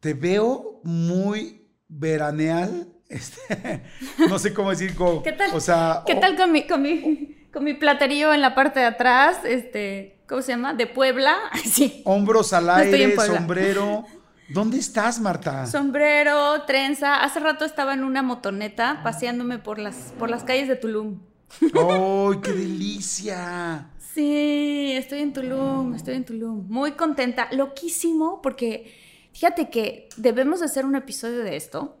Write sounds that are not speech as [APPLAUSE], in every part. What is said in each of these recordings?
Te veo muy veraneal. [LAUGHS] Este, no sé cómo decir. Como, ¿Qué tal? O sea, ¿Qué tal con mi, con mi, con mi platerío en la parte de atrás? Este, ¿cómo se llama? De Puebla. [LAUGHS] Sí. hombros al aire, sombrero. ¿Dónde estás, Marta? Sombrero, trenza. Hace rato estaba en una motoneta paseándome por las, por las calles de Tulum. ¡Ay, qué [LAUGHS] delicia! Sí, estoy en Tulum, estoy en Tulum. Muy contenta, loquísimo, porque fíjate que debemos de hacer un episodio de esto.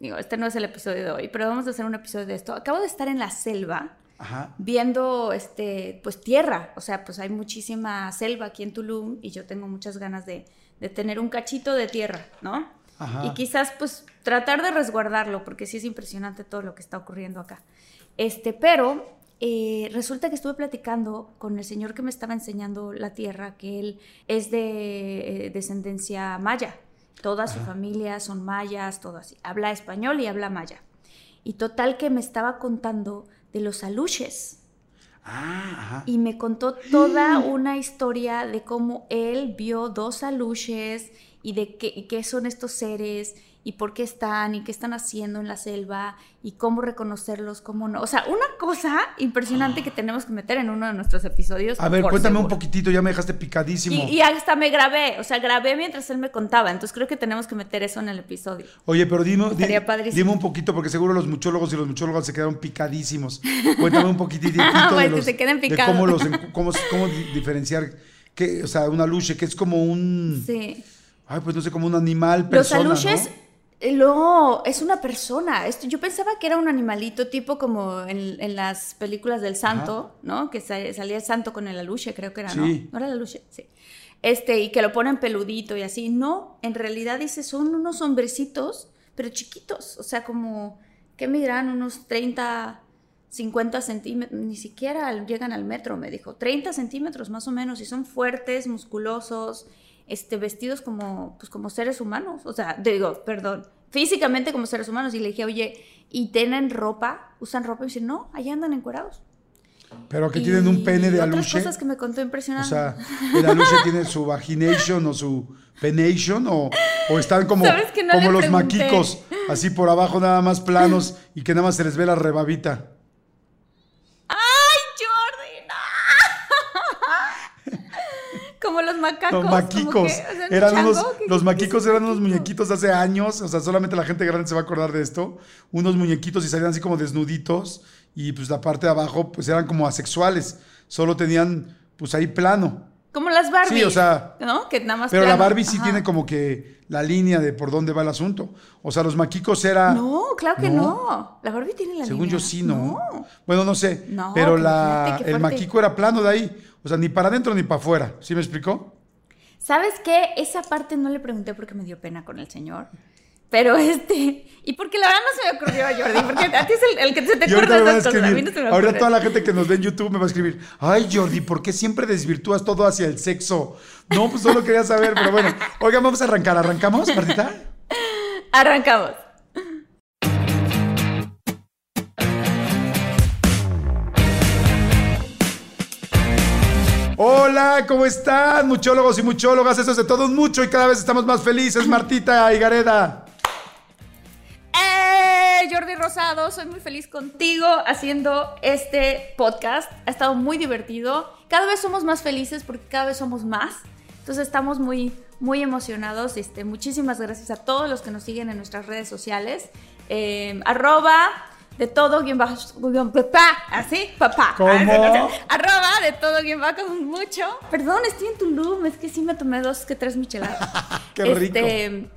Digo, este no es el episodio de hoy, pero vamos a hacer un episodio de esto. Acabo de estar en la selva Ajá. viendo, este, pues tierra. O sea, pues hay muchísima selva aquí en Tulum y yo tengo muchas ganas de, de tener un cachito de tierra, ¿no? Ajá. Y quizás, pues, tratar de resguardarlo, porque sí es impresionante todo lo que está ocurriendo acá. Este, pero eh, resulta que estuve platicando con el señor que me estaba enseñando la tierra, que él es de eh, descendencia maya. Toda su familia son mayas, todo así. Habla español y habla maya. Y total que me estaba contando de los aluches. Ah, ajá. Y me contó toda una historia de cómo él vio dos aluches y de qué, y qué son estos seres y por qué están y qué están haciendo en la selva y cómo reconocerlos, cómo no. O sea, una cosa impresionante que tenemos que meter en uno de nuestros episodios. A ver, cuéntame un poquitito, ya me dejaste picadísimo. Y, y hasta me grabé, o sea, grabé mientras él me contaba, entonces creo que tenemos que meter eso en el episodio. Oye, pero dime, di- dime un poquito, porque seguro los muchólogos y los muchólogas se quedaron picadísimos. Cuéntame un poquitito [LAUGHS] Ah, de, pues, que los- se queden de cómo, los, cómo, cómo di- diferenciar, que, o sea, una luche, que es como un, Sí. Ay, pues no sé, como un animal, Los persona, aluches, ¿no? eh, es una persona. Esto, yo pensaba que era un animalito tipo como en, en las películas del santo, ¿no? Que sa- salía el santo con el aluche, creo que era, ¿no? Sí. ¿No era el aluche? Sí. Este, y que lo ponen peludito y así. No, en realidad dice, son unos hombrecitos, pero chiquitos. O sea, como, ¿qué medirán? Unos 30, 50 centímetros, ni siquiera llegan al metro, me dijo. 30 centímetros más o menos, y son fuertes, musculosos, este, vestidos como, pues, como seres humanos. O sea, digo, perdón, físicamente como seres humanos. Y le dije, oye, ¿y tienen ropa? ¿Usan ropa? Y dice, no, allá andan encuerados. Pero que tienen un pene de Y otras aluche. cosas que me contó O impresionante. sea, el aluche tiene su vagination o su penation o, o están como, ¿Sabes que no como los pregunté? maquicos, así por abajo nada más planos y que nada más se les ve la rebabita. ¡Ay, Jordi! no! Como los macacos. Los maquicos. que, o sea, eran chango unos, que- los maquicos eran unos muñequitos hace años, o sea, solamente la gente grande se va a acordar de esto. Unos muñequitos y salían así como desnuditos y pues la parte de abajo pues eran como asexuales, solo tenían pues ahí plano. Como las Barbie. Sí, o sea, ¿No? Que nada más. Pero la plano. Barbie sí Ajá. tiene como que la línea de por dónde va el asunto. O sea, los maquicos era... No, claro que ¿No? no. La Barbie tiene la Según línea. yo sí, ¿no? No. Bueno, no sé. No, pero la, el fuerte. maquico era plano de ahí. O sea, ni para adentro ni para afuera. ¿Sí me explicó? ¿Sabes qué? Esa parte no le pregunté porque me dio pena con el señor. Pero [LAUGHS] este. Y porque la verdad no se me ocurrió, Jordi. Porque a ti es el, el que se te ocurre esas cosas. A mí escribir. no se me ahorita ocurre. toda la gente que nos ve en YouTube me va a escribir. Ay, Jordi, ¿por qué siempre desvirtúas todo hacia el sexo? No, pues solo quería saber, pero bueno. Oigan, vamos a arrancar. ¿Arrancamos, Martita? [LAUGHS] Arrancamos. Hola, ¿cómo están, muchólogos y muchólogas? Eso es de todos mucho y cada vez estamos más felices, Martita y Gareda. ¡Eh! Jordi Rosado, soy muy feliz contigo haciendo este podcast. Ha estado muy divertido. Cada vez somos más felices porque cada vez somos más. Entonces estamos muy, muy emocionados. Este, muchísimas gracias a todos los que nos siguen en nuestras redes sociales. Eh, arroba de todo guion bajo, papá, así, papá. ¿Cómo? Arroba de todo guion bajo mucho. Perdón, estoy en Tulum, es que sí me tomé dos que tres micheladas. [LAUGHS] Qué rico. Este,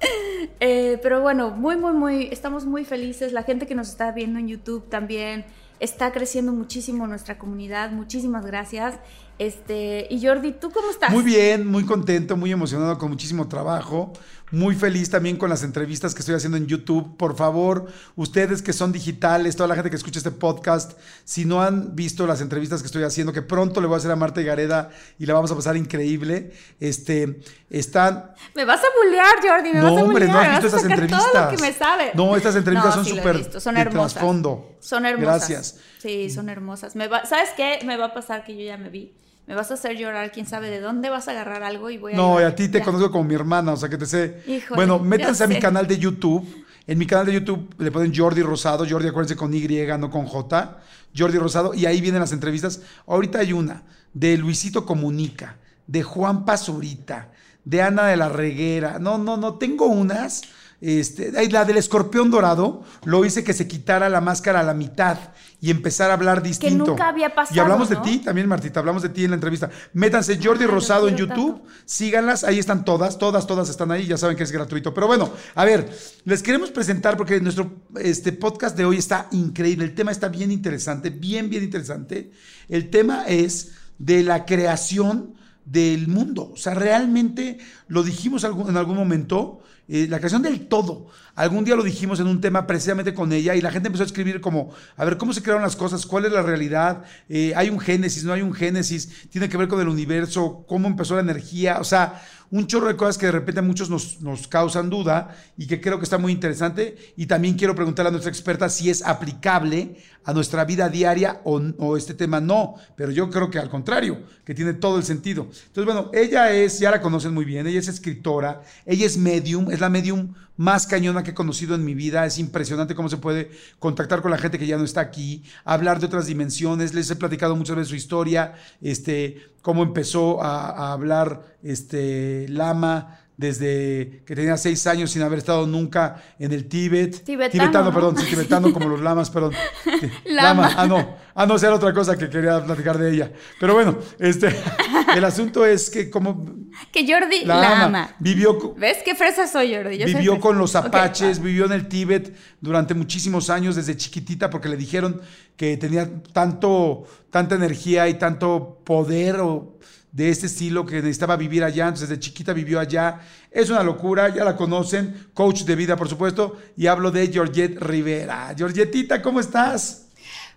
[LAUGHS] eh, pero bueno, muy, muy, muy, estamos muy felices. La gente que nos está viendo en YouTube también está creciendo muchísimo nuestra comunidad. Muchísimas gracias. Este, y Jordi, ¿tú cómo estás? Muy bien, muy contento, muy emocionado, con muchísimo trabajo. Muy feliz también con las entrevistas que estoy haciendo en YouTube. Por favor, ustedes que son digitales, toda la gente que escucha este podcast, si no han visto las entrevistas que estoy haciendo, que pronto le voy a hacer a Marta y Gareda y la vamos a pasar increíble, este, están... Me vas a bullear, Jordi, me no, vas a hombre, bullear. no has visto estas entrevistas. Todo lo que me sabe. No, estas entrevistas No, son sí súper visto, son de hermosas. trasfondo. Son hermosas. Gracias. Sí, son hermosas. Me va- ¿Sabes qué? Me va a pasar que yo ya me vi. Me vas a hacer llorar, quién sabe de dónde vas a agarrar algo y voy a No, y a ti te Ya. conozco como mi hermana, o sea que te sé. Híjole, bueno, métanse a mi canal de YouTube. En mi canal de YouTube le ponen Jordi Rosado, Jordi acuérdense con Y, no con J. Jordi Rosado, y ahí vienen las entrevistas. Ahorita hay una de Luisito Comunica, de Juan Pazurita, de Ana de la Reguera. No, no, no, tengo unas. Este, la del escorpión dorado lo hice que se quitara la máscara a la mitad y empezar a hablar distinto. nunca había pasado, Y hablamos ¿no? de ti también, Martita, hablamos de ti en la entrevista. Métanse Jordi Ay, Rosado en YouTube, tanto. síganlas, ahí están todas, todas, todas están ahí, ya saben que es gratuito. Pero bueno, a ver, les queremos presentar porque nuestro este, podcast de hoy está increíble, el tema está bien interesante, bien, bien interesante. El tema es de la creación del mundo, o sea, realmente lo dijimos en algún momento, eh, la creación del todo. Algún día lo dijimos en un tema precisamente con ella y la gente empezó a escribir como, a ver, ¿cómo se crearon las cosas? ¿Cuál es la realidad? Eh, ¿Hay un génesis? ¿No hay un génesis? ¿Tiene que ver con el universo? ¿Cómo empezó la energía? O sea, un chorro de cosas que de repente a muchos nos, nos causan duda y que creo que está muy interesante. Y también quiero preguntarle a nuestra experta si es aplicable a nuestra vida diaria o, o este tema no. Pero yo creo que al contrario, que tiene todo el sentido. Entonces, bueno, ella es, ya la conocen muy bien, ella es escritora, ella es medium, es la medium más cañona que he conocido en mi vida. Es impresionante cómo se puede contactar con la gente que ya no está aquí, hablar de otras dimensiones. Les he platicado muchas veces su historia, este, cómo empezó a, hablar este, Lama desde que tenía seis años sin haber estado nunca en el Tíbet. Tibetano, ¿no? perdón, sí, tibetano como los lamas, perdón. [LAUGHS] Sí, Lama. Ah, no. Ah, no, era otra cosa que quería platicar de ella. Pero bueno, este, [LAUGHS] el asunto es que como Que Jordi la, la, ama, ama. vivió, ¿Ves qué fresa soy, Jordi? Yo vivió con los apaches, vivió en el Tíbet durante muchísimos años, desde chiquitita, porque le dijeron que tenía tanto, tanta energía y tanto poder o de este estilo que necesitaba vivir allá, entonces desde chiquita vivió allá. Es una locura, ya la conocen, coach de vida, por supuesto, y hablo de Georgette Rivera. Georgetita, ¿cómo estás?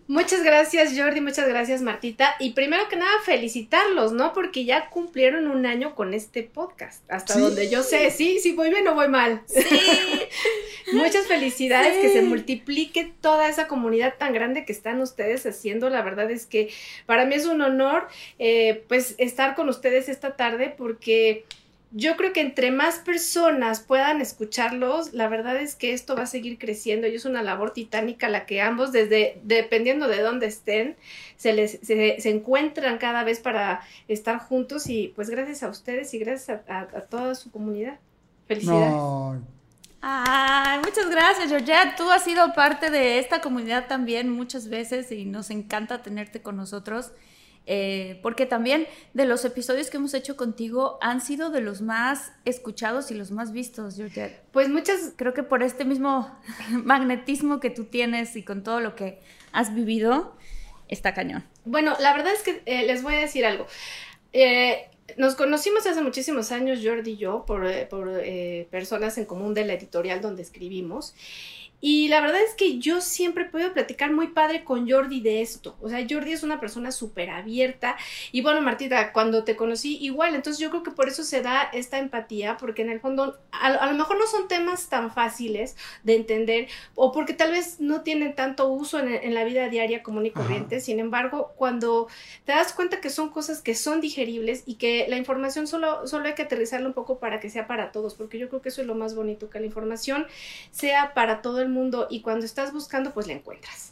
Muchas gracias Jordi, muchas gracias Martita. Y primero que nada felicitarlos, ¿no? Porque ya cumplieron un año con este podcast. Hasta Sí. donde yo sé, sí, sí voy bien o voy mal. [LAUGHS] Muchas felicidades, Sí. que se multiplique toda esa comunidad tan grande que están ustedes haciendo. La verdad es que para mí es un honor eh, pues estar con ustedes esta tarde porque yo creo que entre más personas puedan escucharlos, la verdad es que esto va a seguir creciendo y es una labor titánica la que ambos, desde dependiendo de dónde estén, se les se, se encuentran cada vez para estar juntos y pues gracias a ustedes y gracias a, a- a toda su comunidad. Felicidades. No, Ay, muchas gracias, Georgette. Tú has sido parte de esta comunidad también muchas veces y nos encanta tenerte con nosotros. Eh, porque también de los episodios que hemos hecho contigo han sido de los más escuchados y los más vistos, Georgette. Pues muchas Creo que por este mismo [LAUGHS] magnetismo que tú tienes y con todo lo que has vivido, está cañón. Bueno, la verdad es que eh, les voy a decir algo. Eh, nos conocimos hace muchísimos años, Jordi y yo, por, eh, por eh, personas en común de la editorial donde escribimos. Y la verdad es que yo siempre he podido platicar muy padre con Jordi de esto. O sea, Jordi es una persona súper abierta. Y bueno, Martita, cuando te conocí, igual. Entonces yo creo que por eso se da esta empatía, porque en el fondo a, a lo mejor no son temas tan fáciles de entender, o porque tal vez no tienen tanto uso en, en la vida diaria común y corriente. Sin embargo, cuando te das cuenta que son cosas que son digeribles y que la información solo, solo hay que aterrizarla un poco para que sea para todos, porque yo creo que eso es lo más bonito, que la información sea para todo el mundo y cuando estás buscando, pues la encuentras.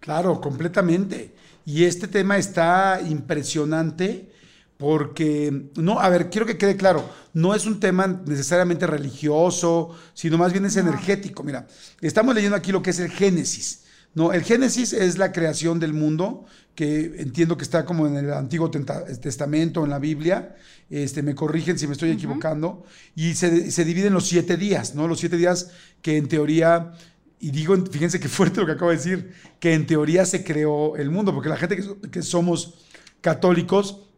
Claro, completamente. Y este tema está impresionante porque, no, a ver, quiero que quede claro, no es un tema necesariamente religioso, sino más bien es energético. Mira, estamos leyendo aquí lo que es el Génesis. No, el Génesis es la creación del mundo, que entiendo que está como en el Antiguo Testamento, en la Biblia. Este, me corrigen si me estoy equivocando. Y se, se divide en los siete días, ¿no? Los siete días que en teoría y digo, fíjense qué [LAUGHS] fuerte lo que acabo de decir, que en teoría se creó el mundo, porque la gente que, que, somos católicos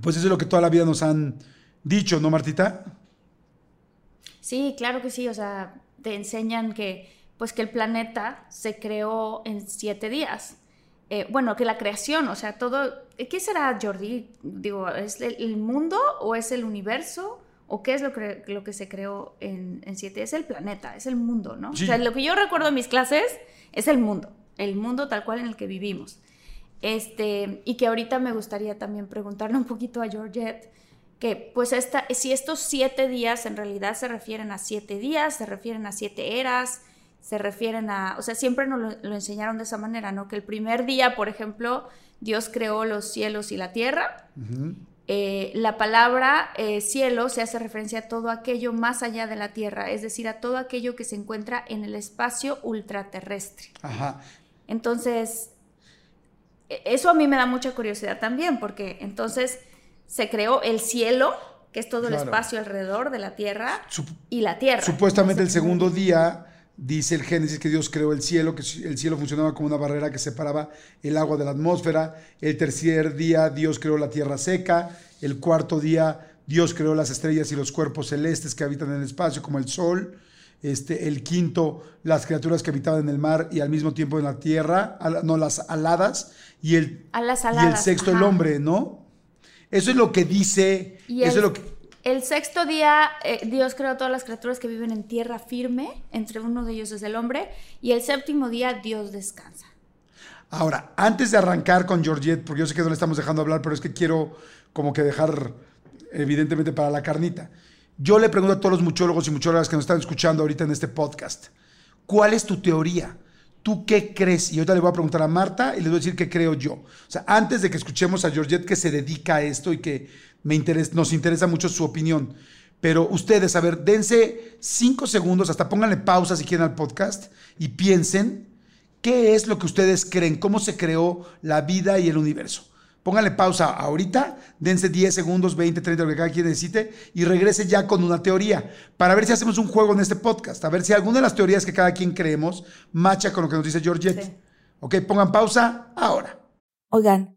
pues eso es lo que toda la vida nos han dicho, ¿no, Martita? Sí, claro que sí, o sea, te enseñan que pues que el planeta se creó en siete días. Eh, bueno, que la creación, o sea, todo, ¿qué será, Jordi? Digo, ¿es el, mundo o es el universo? ¿O qué es lo que, lo que se creó en, en siete? Es el planeta, es el mundo, ¿no? O sea, lo que yo recuerdo en mis clases es el mundo, el mundo tal cual en el que vivimos. Este, y que ahorita me gustaría también preguntarle un poquito a Georgette, que pues esta, si estos siete días en realidad se refieren a siete días, se refieren a siete eras, se refieren a, o sea, siempre nos lo, enseñaron de esa manera, ¿no? Que el primer día, por ejemplo, Dios creó los cielos y la tierra. Eh, la palabra eh, cielo se hace referencia a todo aquello más allá de la tierra, es decir, a todo aquello que se encuentra en el espacio ultraterrestre. Ajá. Entonces, e, eso a mí me da mucha curiosidad también, porque entonces se creó el cielo, que es todo el espacio alrededor de la tierra, y la tierra. Supuestamente el segundo día dice el Génesis que Dios creó el cielo, que el cielo funcionaba como una barrera que separaba el agua de la atmósfera. El tercer día Dios creó la tierra seca. El cuarto día Dios creó las estrellas y los cuerpos celestes que habitan en el espacio, como el sol. Este, el quinto, las criaturas que habitaban en el mar y al mismo tiempo en la tierra, no, las aladas, y el, y el sexto, el hombre, ¿no? Eso es lo que dice, eso el, es lo que... El sexto día, eh, Dios creó todas las criaturas que viven en tierra firme, entre uno de ellos es el hombre, y el séptimo día Dios descansa. Ahora, antes de arrancar con Georgette, porque yo sé que no le estamos dejando hablar, pero es que quiero como que dejar evidentemente para la carnita. Yo le pregunto a todos los muchólogos y muchólogas que nos están escuchando ahorita en este podcast, ¿cuál es tu teoría? ¿Tú qué crees? Y ahorita le voy a preguntar a Marta y le voy a decir qué creo yo. O sea, antes de que escuchemos a Georgette que se dedica a esto y que me nos interesa mucho su opinión. Pero ustedes, a ver, dense cinco segundos, hasta pónganle pausa si quieren al podcast y piensen qué es lo que ustedes creen, cómo se creó la vida y el universo. Pónganle pausa ahorita, dense 10 segundos, 20, 30, lo que cada quien necesite, y regrese ya con una teoría, para ver si hacemos un juego en este podcast, a ver si alguna de las teorías que cada quien creemos macha con lo que nos dice Georgette. Ok, pongan pausa ahora. Oigan,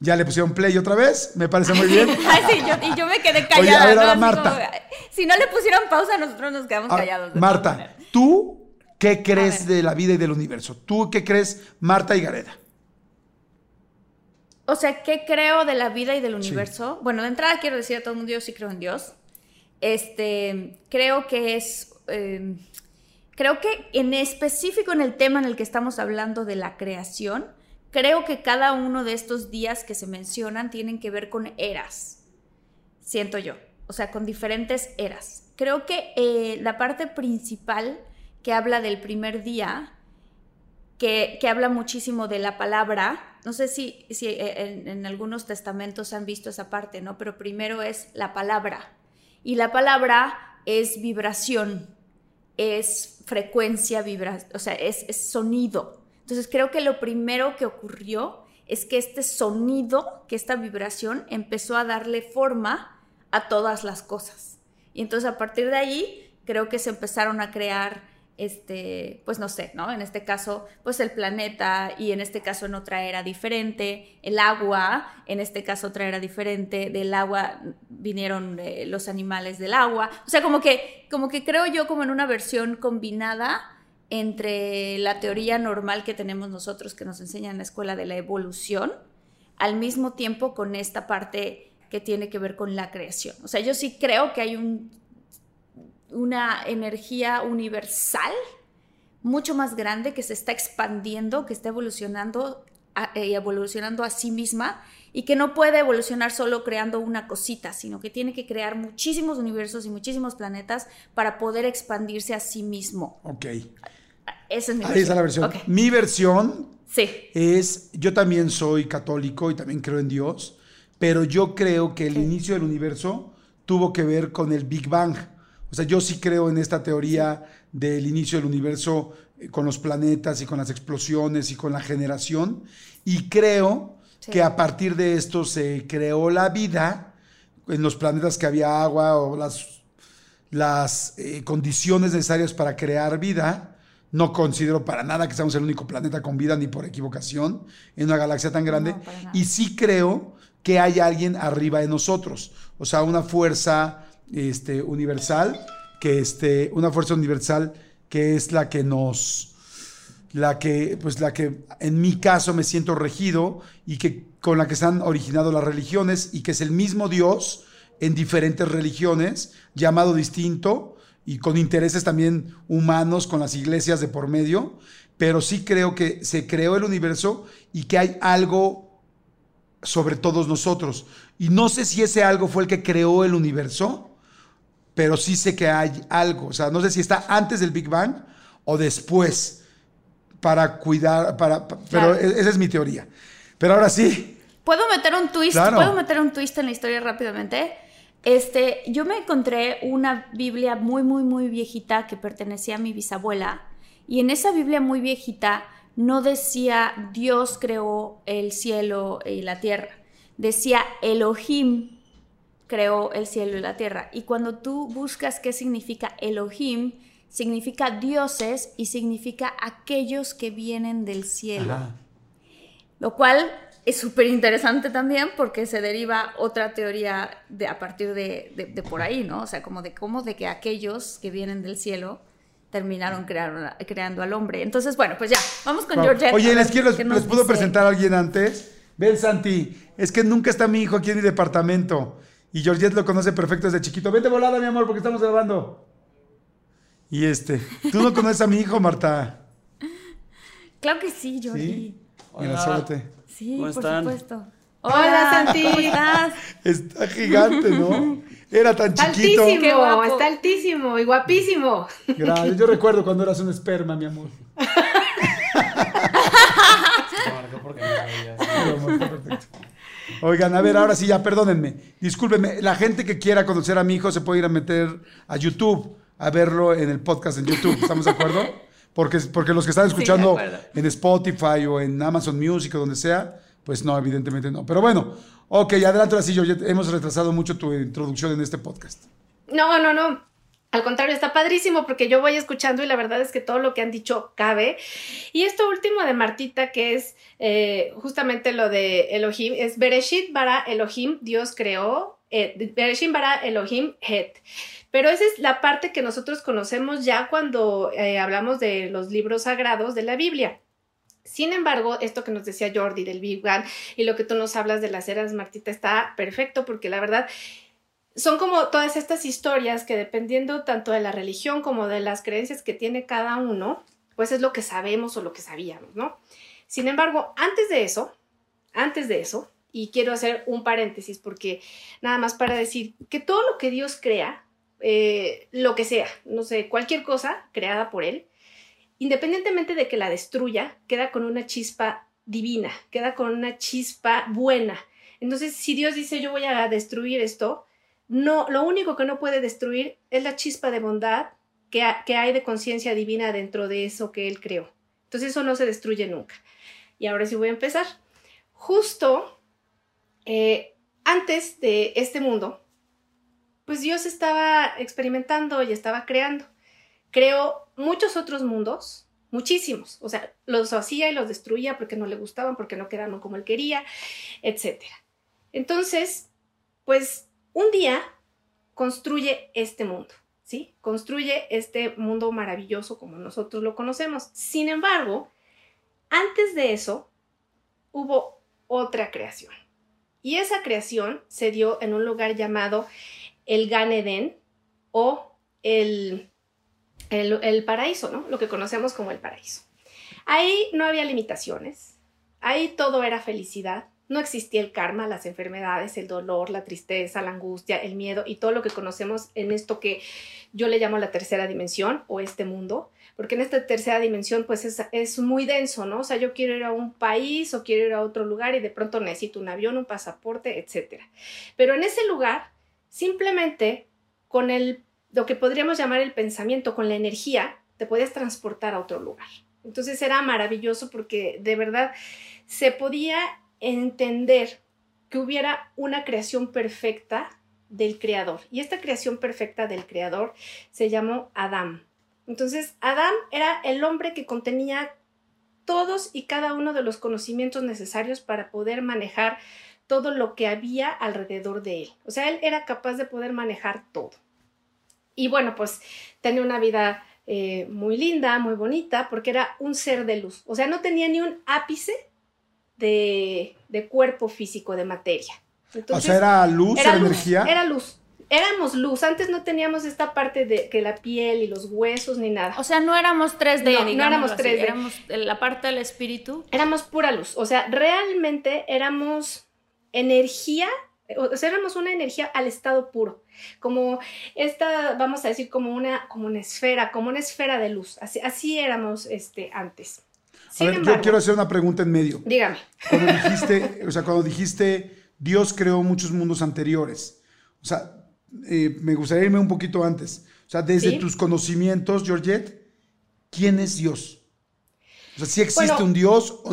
Ya le pusieron play otra vez, me parece muy bien. [LAUGHS] sí, y yo me quedé callada. Oye, a ver, Marta. si no le pusieron pausa, nosotros nos quedamos ah, callados. Marta, ¿tú qué crees de la vida y del universo? ¿Tú qué crees, Marta y Gareda? O sea, ¿qué creo de la vida y del universo? Bueno, de entrada quiero decir a todo el mundo, yo sí creo en Dios. Este, creo que es... Em, creo que en específico en el tema en el que estamos hablando de la creación, Creo que cada uno de estos días que se mencionan tienen que ver con eras, siento yo. o sea, con diferentes eras. Creo que eh, la parte principal que habla del primer día, que, habla muchísimo de la palabra, no sé si, eh, en, algunos testamentos han visto esa parte, ¿no? Pero primero es la palabra. Y la palabra es vibración, es frecuencia, vibra, o sea, es sonido. Entonces creo que lo primero que ocurrió es que este sonido, que esta vibración empezó a darle forma a todas las cosas. Y entonces a partir de ahí creo que se empezaron a crear este, pues no sé, ¿no? En este caso, pues el planeta y en este caso en otra era diferente, el agua, en este caso otra era diferente, del agua vinieron eh, los animales del agua, o sea, como que, como que creo yo como en una versión combinada entre la teoría normal que tenemos nosotros que nos enseña en la escuela de la evolución, al mismo tiempo con esta parte que tiene que ver con la creación. O sea, yo sí creo que hay un una energía universal mucho más grande que se está expandiendo, que está evolucionando y eh, evolucionando a sí misma y que no puede evolucionar solo creando una cosita, sino que tiene que crear muchísimos universos y muchísimos planetas para poder expandirse a sí mismo. Ok. Esa es mi Ahí versión. está la versión. Mi versión sí. es, yo también soy católico y también creo en Dios, pero yo creo que el inicio del universo tuvo que ver con el Big Bang. O sea, yo sí creo en esta teoría del inicio del universo eh, con los planetas y con las explosiones y con la generación. Y creo que a partir de esto se creó la vida en los planetas que había agua o las, las eh, condiciones necesarias para crear vida. No considero para nada que seamos el único planeta con vida ni por equivocación en una galaxia tan grande. y sí creo que hay alguien arriba de nosotros. O sea, una fuerza este, universal, que este, una fuerza universal que es la que nos, la que, pues la que en mi caso me siento regido y que con la que se han originado las religiones y que es el mismo Dios en diferentes religiones, llamado distinto y con intereses también humanos, con las iglesias de por medio, pero sí creo que se creó el universo y que hay algo sobre todos nosotros. Y no sé si ese algo fue el que creó el universo, pero sí sé que hay algo. O sea, no sé si está antes del Big Bang o después para cuidar, para, pero e-, esa es mi teoría. Pero ahora sí. ¿Puedo meter un twist? ¿Puedo meter un twist en la historia rápidamente? Este, yo me encontré una Biblia muy, muy, muy viejita que pertenecía a mi bisabuela. Y en esa Biblia muy viejita no decía Dios creó el cielo y la tierra. Decía Elohim creó el cielo y la tierra. Y cuando tú buscas qué significa Elohim, significa dioses y significa aquellos que vienen del cielo. Lo cual es súper interesante también porque se deriva otra teoría de, a partir de, por ahí, ¿no? O sea, como de cómo de que aquellos que vienen del cielo terminaron creando al hombre. Entonces, bueno, pues ya, vamos con George. Oye, les, quiero, les, puedo presentar a alguien antes. Ven, Santi, es que nunca está mi hijo aquí en mi departamento. Y Georgette lo conoce perfecto desde chiquito. Vente volada, mi amor, porque estamos grabando. Y este, ¿tú no conoces a mi hijo, Marta? Claro que sí, Jordi. ¿Sí? Mira, suerte. Sí, por supuesto. Hola, Santi. ¿Cómo estás? Está gigante, ¿no? Era tan chiquito. Altísimo, está altísimo y guapísimo. Gracias. Yo recuerdo cuando eras un esperma, mi amor. porque no perfecto. Oigan, a ver, ahora sí, ya perdónenme. Discúlpenme, la gente que quiera conocer a mi hijo se puede ir a meter a YouTube, a verlo en el podcast en YouTube. ¿Estamos de acuerdo? Porque, porque los que están escuchando en Spotify o en Amazon Music o donde sea, pues no, evidentemente no. Pero bueno, ok, adelante ahora sí, yo hemos retrasado mucho tu introducción en este podcast. No, no, no. Al contrario, está padrísimo porque yo voy escuchando y la verdad es que todo lo que han dicho cabe. Y esto último de Martita, que es eh, justamente lo de Elohim, es Bereshit bara Elohim, Dios creó, eh, Bereshit bara Elohim het. Pero esa es la parte que nosotros conocemos ya cuando eh, hablamos de los libros sagrados de la Biblia. Sin embargo, esto que nos decía Jordi del Big y lo que tú nos hablas de las eras, Martita, está perfecto porque la verdad son como todas estas historias que dependiendo tanto de la religión como de las creencias que tiene cada uno, pues es lo que sabemos o lo que sabíamos, ¿no? Sin embargo, antes de eso, antes de eso, Y quiero hacer un paréntesis porque nada más para decir que todo lo que Dios crea, eh, lo que sea, no sé, cualquier cosa creada por Él, independientemente de que la destruya, queda con una chispa divina, queda con una chispa buena. Entonces, si Dios dice yo voy a destruir esto, no, lo único que no puede destruir es la chispa de bondad que, hay de conciencia divina dentro de eso que Él creó. Entonces, eso no se destruye nunca. Y ahora sí voy a empezar. Justo eh, antes de este mundo, pues Dios estaba experimentando y estaba creando. Creó muchos otros mundos, muchísimos. O sea, los hacía y los destruía porque no le gustaban, porque no quedaron como él quería, etc. Entonces, pues un día construye este mundo, ¿sí? Construye este mundo maravilloso como nosotros lo conocemos. Sin embargo, antes de eso, hubo otra creación. Y esa creación se dio en un lugar llamado el Gan Eden o el, el, paraíso, ¿no? Lo que conocemos como el paraíso. Ahí no había limitaciones, ahí todo era felicidad, no existía el karma, las enfermedades, el dolor, la tristeza, la angustia, el miedo y todo lo que conocemos en esto que yo le llamo la tercera dimensión o este mundo porque en esta tercera dimensión pues es, muy denso, ¿no? O sea, yo quiero ir a un país o quiero ir a otro lugar y de pronto necesito un avión, un pasaporte, etc. Pero en ese lugar, simplemente con el, lo que podríamos llamar el pensamiento, con la energía, te puedes transportar a otro lugar. Entonces era maravilloso porque de verdad se podía entender que hubiera una creación perfecta del creador. Y esta creación perfecta del creador se llamó Adán. Entonces, Adán era el hombre que contenía todos y cada uno de los conocimientos necesarios para poder manejar todo lo que había alrededor de él. O sea, él era capaz de poder manejar todo. Y bueno, pues tenía una vida eh, muy linda, muy bonita, porque era un ser de luz. O sea, no tenía ni un ápice de, cuerpo físico, de materia. o sea, era luz, era, energía. Era luz éramos luz. Antes no teníamos esta parte de que la piel y los huesos ni nada. O sea, no éramos 3D, no, éramos 3D. Éramos la parte del espíritu. Éramos pura luz. O sea, realmente éramos energía, o sea, éramos una energía al estado puro. Como esta, vamos a decir, como una, como una esfera, como una esfera de luz. Así, así éramos este, antes. a ver, yo quiero hacer una pregunta en medio. Dígame. Cuando dijiste, o sea, cuando dijiste Dios creó muchos mundos anteriores. O sea, eh, me gustaría irme un poquito antes. O sea, desde tus conocimientos, Georgette, ¿quién es Dios? O sea, si existe un Dios o,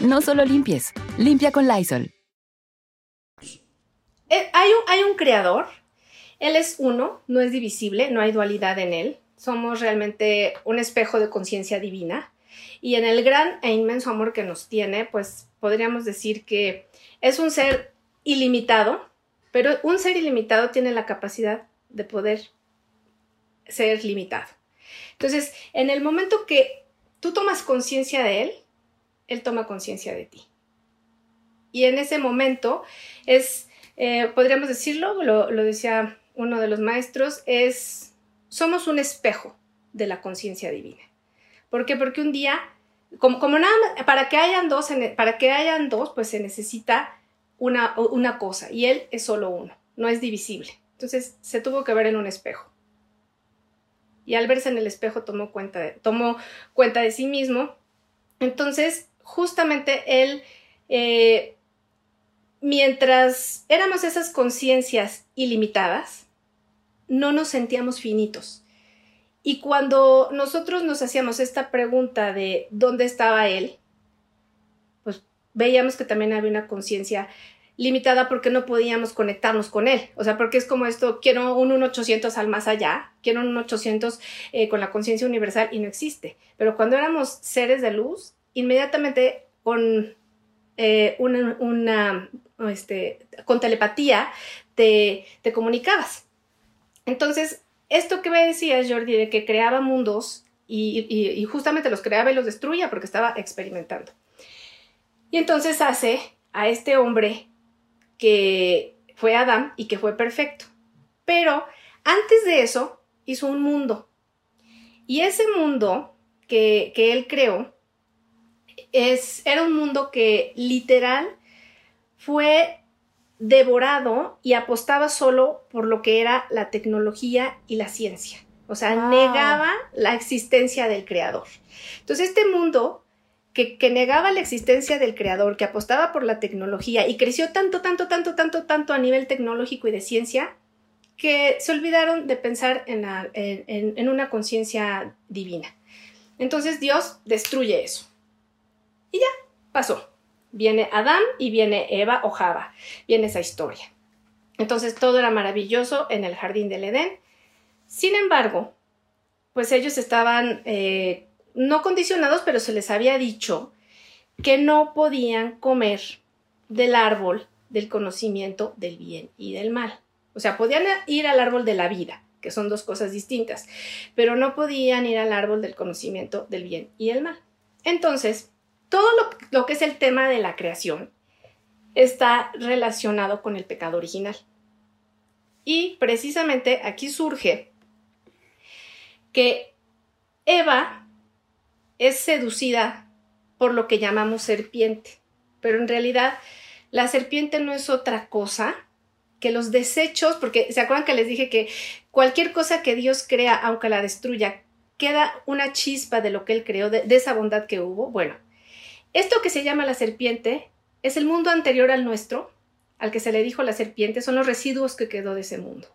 No solo limpies, limpia con Lysol. Eh, hay, un, hay un creador, él es uno, no es divisible, no hay dualidad en él, somos realmente un espejo de conciencia divina y en el gran e inmenso amor que nos tiene, pues podríamos decir que es un ser ilimitado, pero un ser ilimitado tiene la capacidad de poder ser limitado. Entonces, en el momento que tú tomas conciencia de él, él toma conciencia de ti. Y en ese momento es eh, podríamos decirlo, lo, decía uno de los maestros, es, somos un espejo de la conciencia divina. ¿Por qué? Porque un día, como, como nada para que hayan dos, para que hayan dos, pues se necesita una, una cosa, y él es solo uno, no es divisible. Entonces se tuvo que ver en un espejo. Y al verse en el espejo tomó cuenta tomó cuenta de sí mismo. Entonces, justamente él eh, mientras éramos esas conciencias ilimitadas, no nos sentíamos finitos. Y cuando nosotros nos hacíamos esta pregunta de dónde estaba él, pues veíamos que también había una conciencia limitada porque no podíamos conectarnos con él. O sea, porque es como esto, quiero un 1-800 al más allá, quiero un 1-800 eh, con la conciencia universal y no existe. Pero cuando éramos seres de luz, inmediatamente con eh, una, este, con telepatía te, te comunicabas. Entonces, esto que me decías, Jordi, de que creaba mundos y, justamente los creaba y los destruía porque estaba experimentando. Y entonces hace a este hombre que fue Adán y que fue perfecto. Pero antes de eso hizo un mundo. Y ese mundo que, que él creó es, era un mundo que literal fue devorado y apostaba solo por lo que era la tecnología y la ciencia. O sea, negaba la existencia del creador. Entonces, este mundo que, que, negaba la existencia del creador, que apostaba por la tecnología y creció tanto, tanto, tanto, tanto, tanto a nivel tecnológico y de ciencia, que se olvidaron de pensar en, en una conciencia divina. Entonces Dios destruye eso. Y ya, pasó viene Adán y viene Eva o Java, viene esa historia. Entonces todo era maravilloso en el jardín del Edén. Sin embargo, pues ellos estaban eh, no condicionados, pero se les había dicho que no podían comer del árbol del conocimiento del bien y del mal. O sea, podían ir al árbol de la vida, que son dos cosas distintas, pero no podían ir al árbol del conocimiento del bien y el mal. Entonces, todo lo, que es el tema de la creación está relacionado con el pecado original. Y precisamente aquí surge que Eva es seducida por lo que llamamos serpiente, pero en realidad la serpiente no es otra cosa que los desechos, porque se acuerdan que les dije que cualquier cosa que Dios crea, aunque la destruya, queda una chispa de lo que Él creó, de esa bondad que hubo. Bueno, esto que se llama la serpiente es el mundo anterior al nuestro, al que se le dijo la serpiente, son los residuos que quedó de ese mundo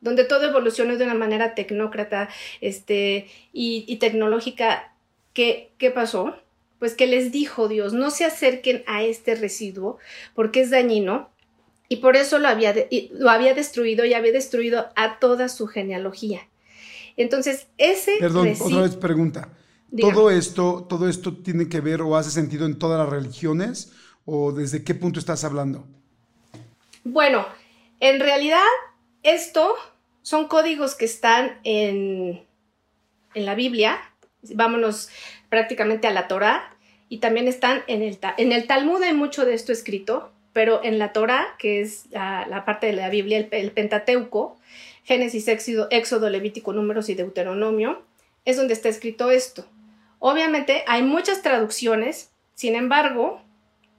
donde todo evolucionó de una manera tecnócrata este, y, tecnológica. ¿Qué, ¿Qué pasó? Pues que les dijo Dios, no se acerquen a este residuo porque es dañino y por eso lo había, lo había destruido y había destruido a toda su genealogía. Entonces, ese... Perdón, otra vez pregunta. ¿Todo esto, ¿Todo esto tiene que ver o hace sentido en todas las religiones? ¿O desde qué punto estás hablando? Bueno, en realidad esto son códigos que están en, en la Biblia. Vámonos prácticamente a la Torah. Y también están en el, en el Talmud, hay mucho de esto escrito, pero en la Torah, que es la, parte de la Biblia, el, el Pentateuco, Génesis, Éxodo, Éxodo, Levítico, Números y Deuteronomio, es donde está escrito esto. Obviamente hay muchas traducciones, sin embargo,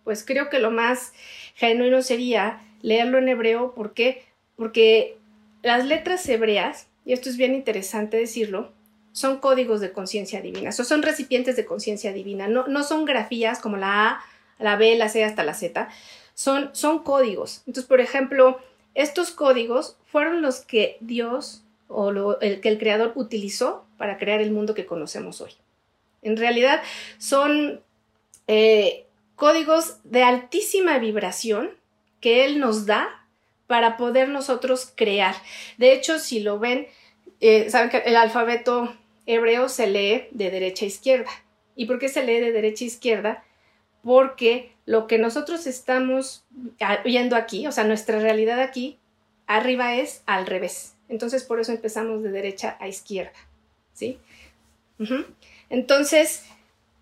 pues creo que lo más genuino sería leerlo en hebreo. ¿Por qué? Porque las letras hebreas, y esto es bien interesante decirlo, son códigos de conciencia divina, o son recipientes de conciencia divina, no, no, son grafías como la A, la B, la C hasta la Z, son, son códigos. Entonces, por ejemplo, estos códigos fueron los que Dios o el que el Creador utilizó para crear el mundo que conocemos hoy. En realidad son eh, códigos de altísima vibración que Él nos da para poder nosotros crear. De hecho, si lo ven, eh, saben que el alfabeto hebreo se lee de derecha a izquierda. ¿Y por qué se lee de derecha a izquierda? Porque lo que nosotros estamos viendo aquí, o sea, nuestra realidad aquí, arriba es al revés. Entonces, por eso empezamos de derecha a izquierda. ¿Sí? Entonces,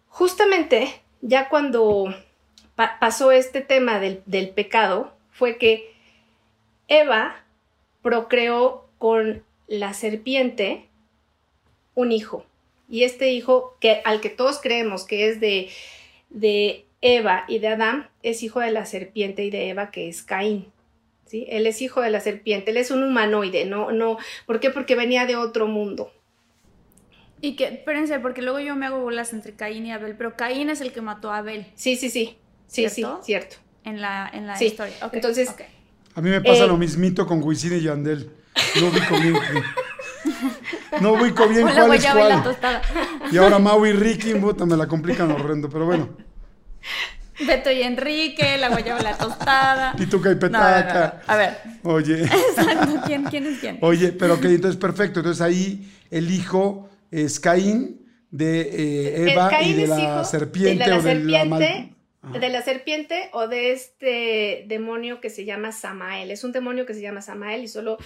justamente ya cuando pasó este tema del, pecado, fue que Eva procreó con la serpiente un hijo. Y este hijo, que, al que todos creemos que es de, de Eva y de Adán, es hijo de la serpiente y de Eva, que es Caín. ¿sí? Él es hijo de la serpiente, él es un humanoide, no, no, ¿por qué? Porque venía de otro mundo. Y que, espérense, porque luego yo me hago bolas entre Caín y Abel, pero Caín es el que mató a Abel. Sí, sí, sí. Sí, sí, cierto. en la, en la Sí. historia. Entonces. A mí me pasa Eh, lo mismito con Wisin y Yandel. No ubico bien. no ubico bien Con la cuál es guayaba y la cuál. tostada. Y ahora Mau y Ricky, puta, me la complican horrendo, pero bueno. Beto y Enrique, la guayaba y la tostada. [LAUGHS] Pituca y no, no, no. A ver, Oye. [LAUGHS] exacto. ¿Quién, quién es quién? Oye, pero ok, entonces perfecto. Entonces ahí el hijo es Caín de eh, Eva y Caín de es la serpiente de la o de la mal- serpiente, Ajá. de la serpiente o de este demonio que se llama Samael. Es un demonio que se llama Samael y solo,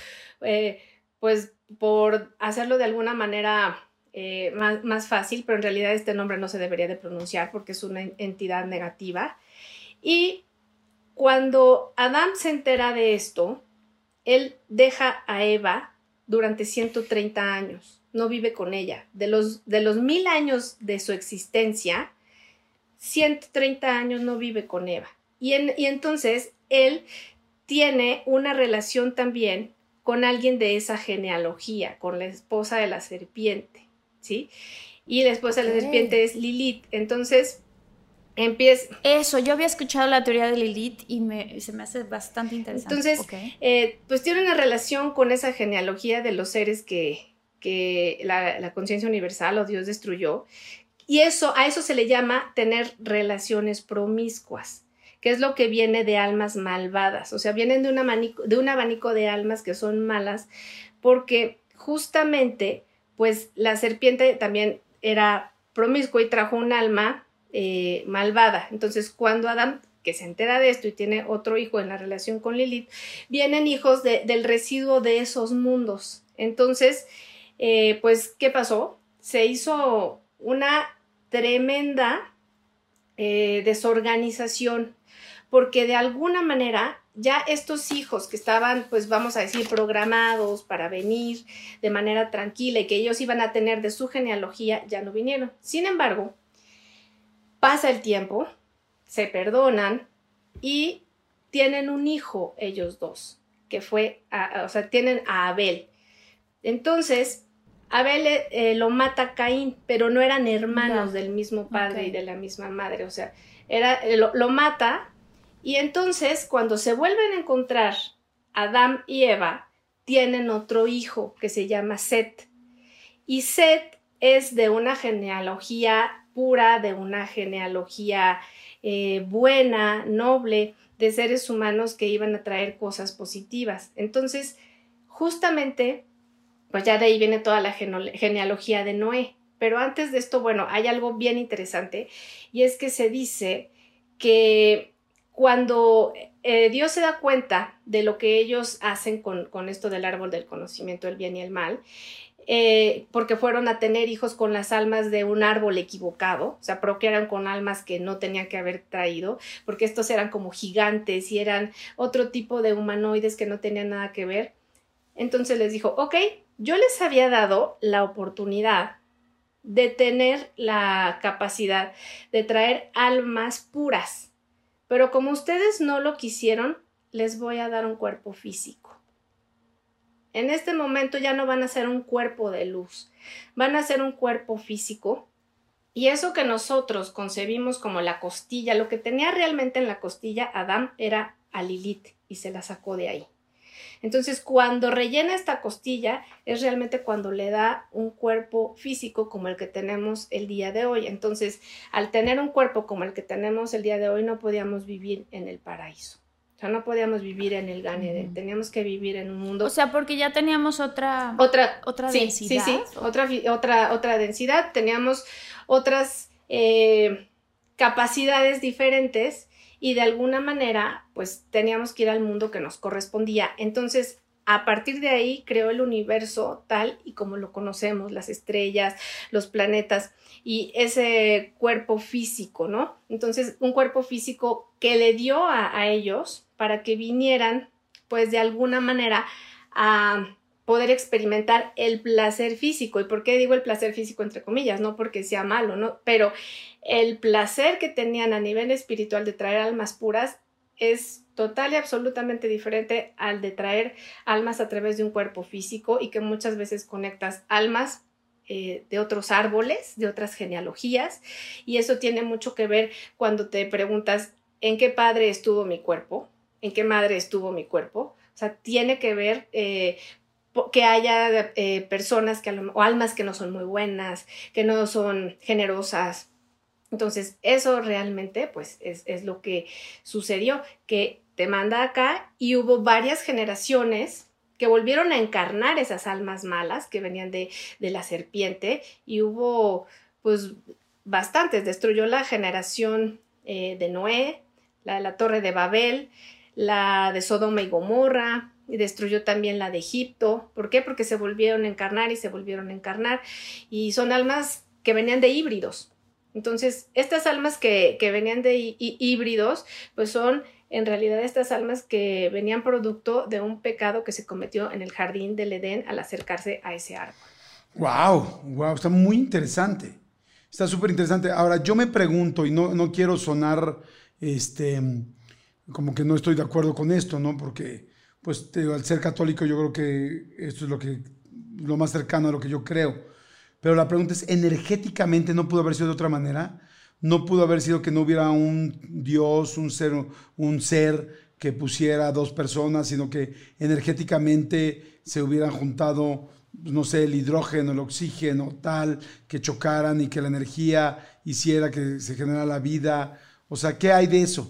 eh, pues, por hacerlo de alguna manera eh, más, más fácil, pero en realidad este nombre no se debería de pronunciar porque es una en- entidad negativa. Y cuando Adán se entera de esto, él deja a Eva durante 130 años, no vive con ella. De los, de los mil años de su existencia, 130 años no vive con Eva. Y, en- y entonces él tiene una relación también con alguien de esa genealogía, con la esposa de la serpiente, ¿sí? Y la esposa de la serpiente es Lilith. Entonces, empieza, Eso, yo había escuchado la teoría de Lilith y me, se me hace bastante interesante. Entonces, eh, pues tiene una relación con esa genealogía de los seres que, que la, conciencia universal o Dios destruyó. Y eso, a eso se le llama tener relaciones promiscuas, que es lo que viene de almas malvadas. O sea, vienen de un abanico de, almas que son malas, porque justamente, pues la serpiente también era promiscua y trajo un alma eh, malvada. Entonces, cuando Adán, que se entera de esto y tiene otro hijo en la relación con Lilith, vienen hijos de- del residuo de esos mundos. Entonces, eh, pues, ¿qué pasó? Se hizo una tremenda eh, desorganización, porque de alguna manera ya estos hijos que estaban, pues vamos a decir, programados para venir de manera tranquila y que ellos iban a tener de su genealogía, ya no vinieron. Sin embargo, pasa el tiempo, se perdonan y tienen un hijo ellos dos, que fue, a- o sea, tienen a Abel. Entonces, Abel eh, lo mata Caín, pero no eran hermanos del mismo padre y de la misma madre, o sea, era, eh, lo, lo mata y entonces cuando se vuelven a encontrar Adán y Eva, tienen otro hijo que se llama Set. Y Set es de una genealogía pura, de una genealogía eh, buena, noble, de seres humanos que iban a traer cosas positivas. Entonces, justamente, pues ya de ahí viene toda la genealogía de Noé. Pero antes de esto, bueno, hay algo bien interesante y es que se dice que cuando eh, Dios se da cuenta de lo que ellos hacen con, esto del árbol del conocimiento del bien y el mal, eh, porque fueron a tener hijos con las almas de un árbol equivocado, o sea, procrearon con almas que no tenían que haber traído, porque estos eran como gigantes y eran otro tipo de humanoides que no tenían nada que ver. Entonces les dijo, ok, yo les había dado la oportunidad de tener la capacidad de traer almas puras, pero como ustedes no lo quisieron, les voy a dar un cuerpo físico. En este momento ya no van a ser un cuerpo de luz, van a ser un cuerpo físico. Y eso que nosotros concebimos como la costilla, lo que tenía realmente en la costilla Adán era a Lilith y se la sacó de ahí. Entonces, cuando rellena esta costilla, es realmente cuando le da un cuerpo físico como el que tenemos el día de hoy. Entonces, al tener un cuerpo como el que tenemos el día de hoy, no podíamos vivir en el paraíso. O sea, no podíamos vivir en el Gan Eden, teníamos que vivir en un mundo O sea, porque ya teníamos otra... otra, otra sí, densidad. Sí, sí, otra, otra, otra densidad. Teníamos otras eh, capacidades diferentes y de alguna manera, pues teníamos que ir al mundo que nos correspondía. Entonces, a partir de ahí creó el universo tal y como lo conocemos, las estrellas, los planetas y ese cuerpo físico, ¿no? Entonces, un cuerpo físico que le dio a, a ellos para que vinieran, pues de alguna manera, a poder experimentar el placer físico. ¿Y por qué digo el placer físico entre comillas? No porque sea malo, ¿no? Pero el placer que tenían a nivel espiritual de traer almas puras es total y absolutamente diferente al de traer almas a través de un cuerpo físico y que muchas veces conectas almas eh, de otros árboles, de otras genealogías, y eso tiene mucho que ver cuando te preguntas en qué padre estuvo mi cuerpo, en qué madre estuvo mi cuerpo. O sea, tiene que ver eh, que haya eh, personas que, o almas que no son muy buenas, que no son generosas. Entonces, eso realmente, pues, es, es lo que sucedió, que te manda acá y hubo varias generaciones que volvieron a encarnar esas almas malas que venían de, de la serpiente y hubo, pues, bastantes. Destruyó la generación eh, de Noé, la de la torre de Babel, la de Sodoma y Gomorra, y destruyó también la de Egipto. ¿Por qué? Porque se volvieron a encarnar y se volvieron a encarnar. Y son almas que venían de híbridos. Entonces, estas almas que, que venían de híbridos, pues son en realidad estas almas que venían producto de un pecado que se cometió en el jardín del Edén al acercarse a ese árbol. Wow, wow, está muy interesante. Está súper interesante. Ahora, yo me pregunto, y no, no quiero sonar este, como que no estoy de acuerdo con esto, ¿no? Porque, pues, al ser católico, yo creo que esto es lo, que, lo más cercano a lo que yo creo. Pero la pregunta es, energéticamente no pudo haber sido de otra manera. No pudo haber sido que no hubiera un Dios, un ser, un ser que pusiera dos personas, sino que energéticamente se hubieran juntado, no sé, el hidrógeno, el oxígeno, tal, que chocaran y que la energía hiciera que se generara la vida o sea, ¿qué hay de eso?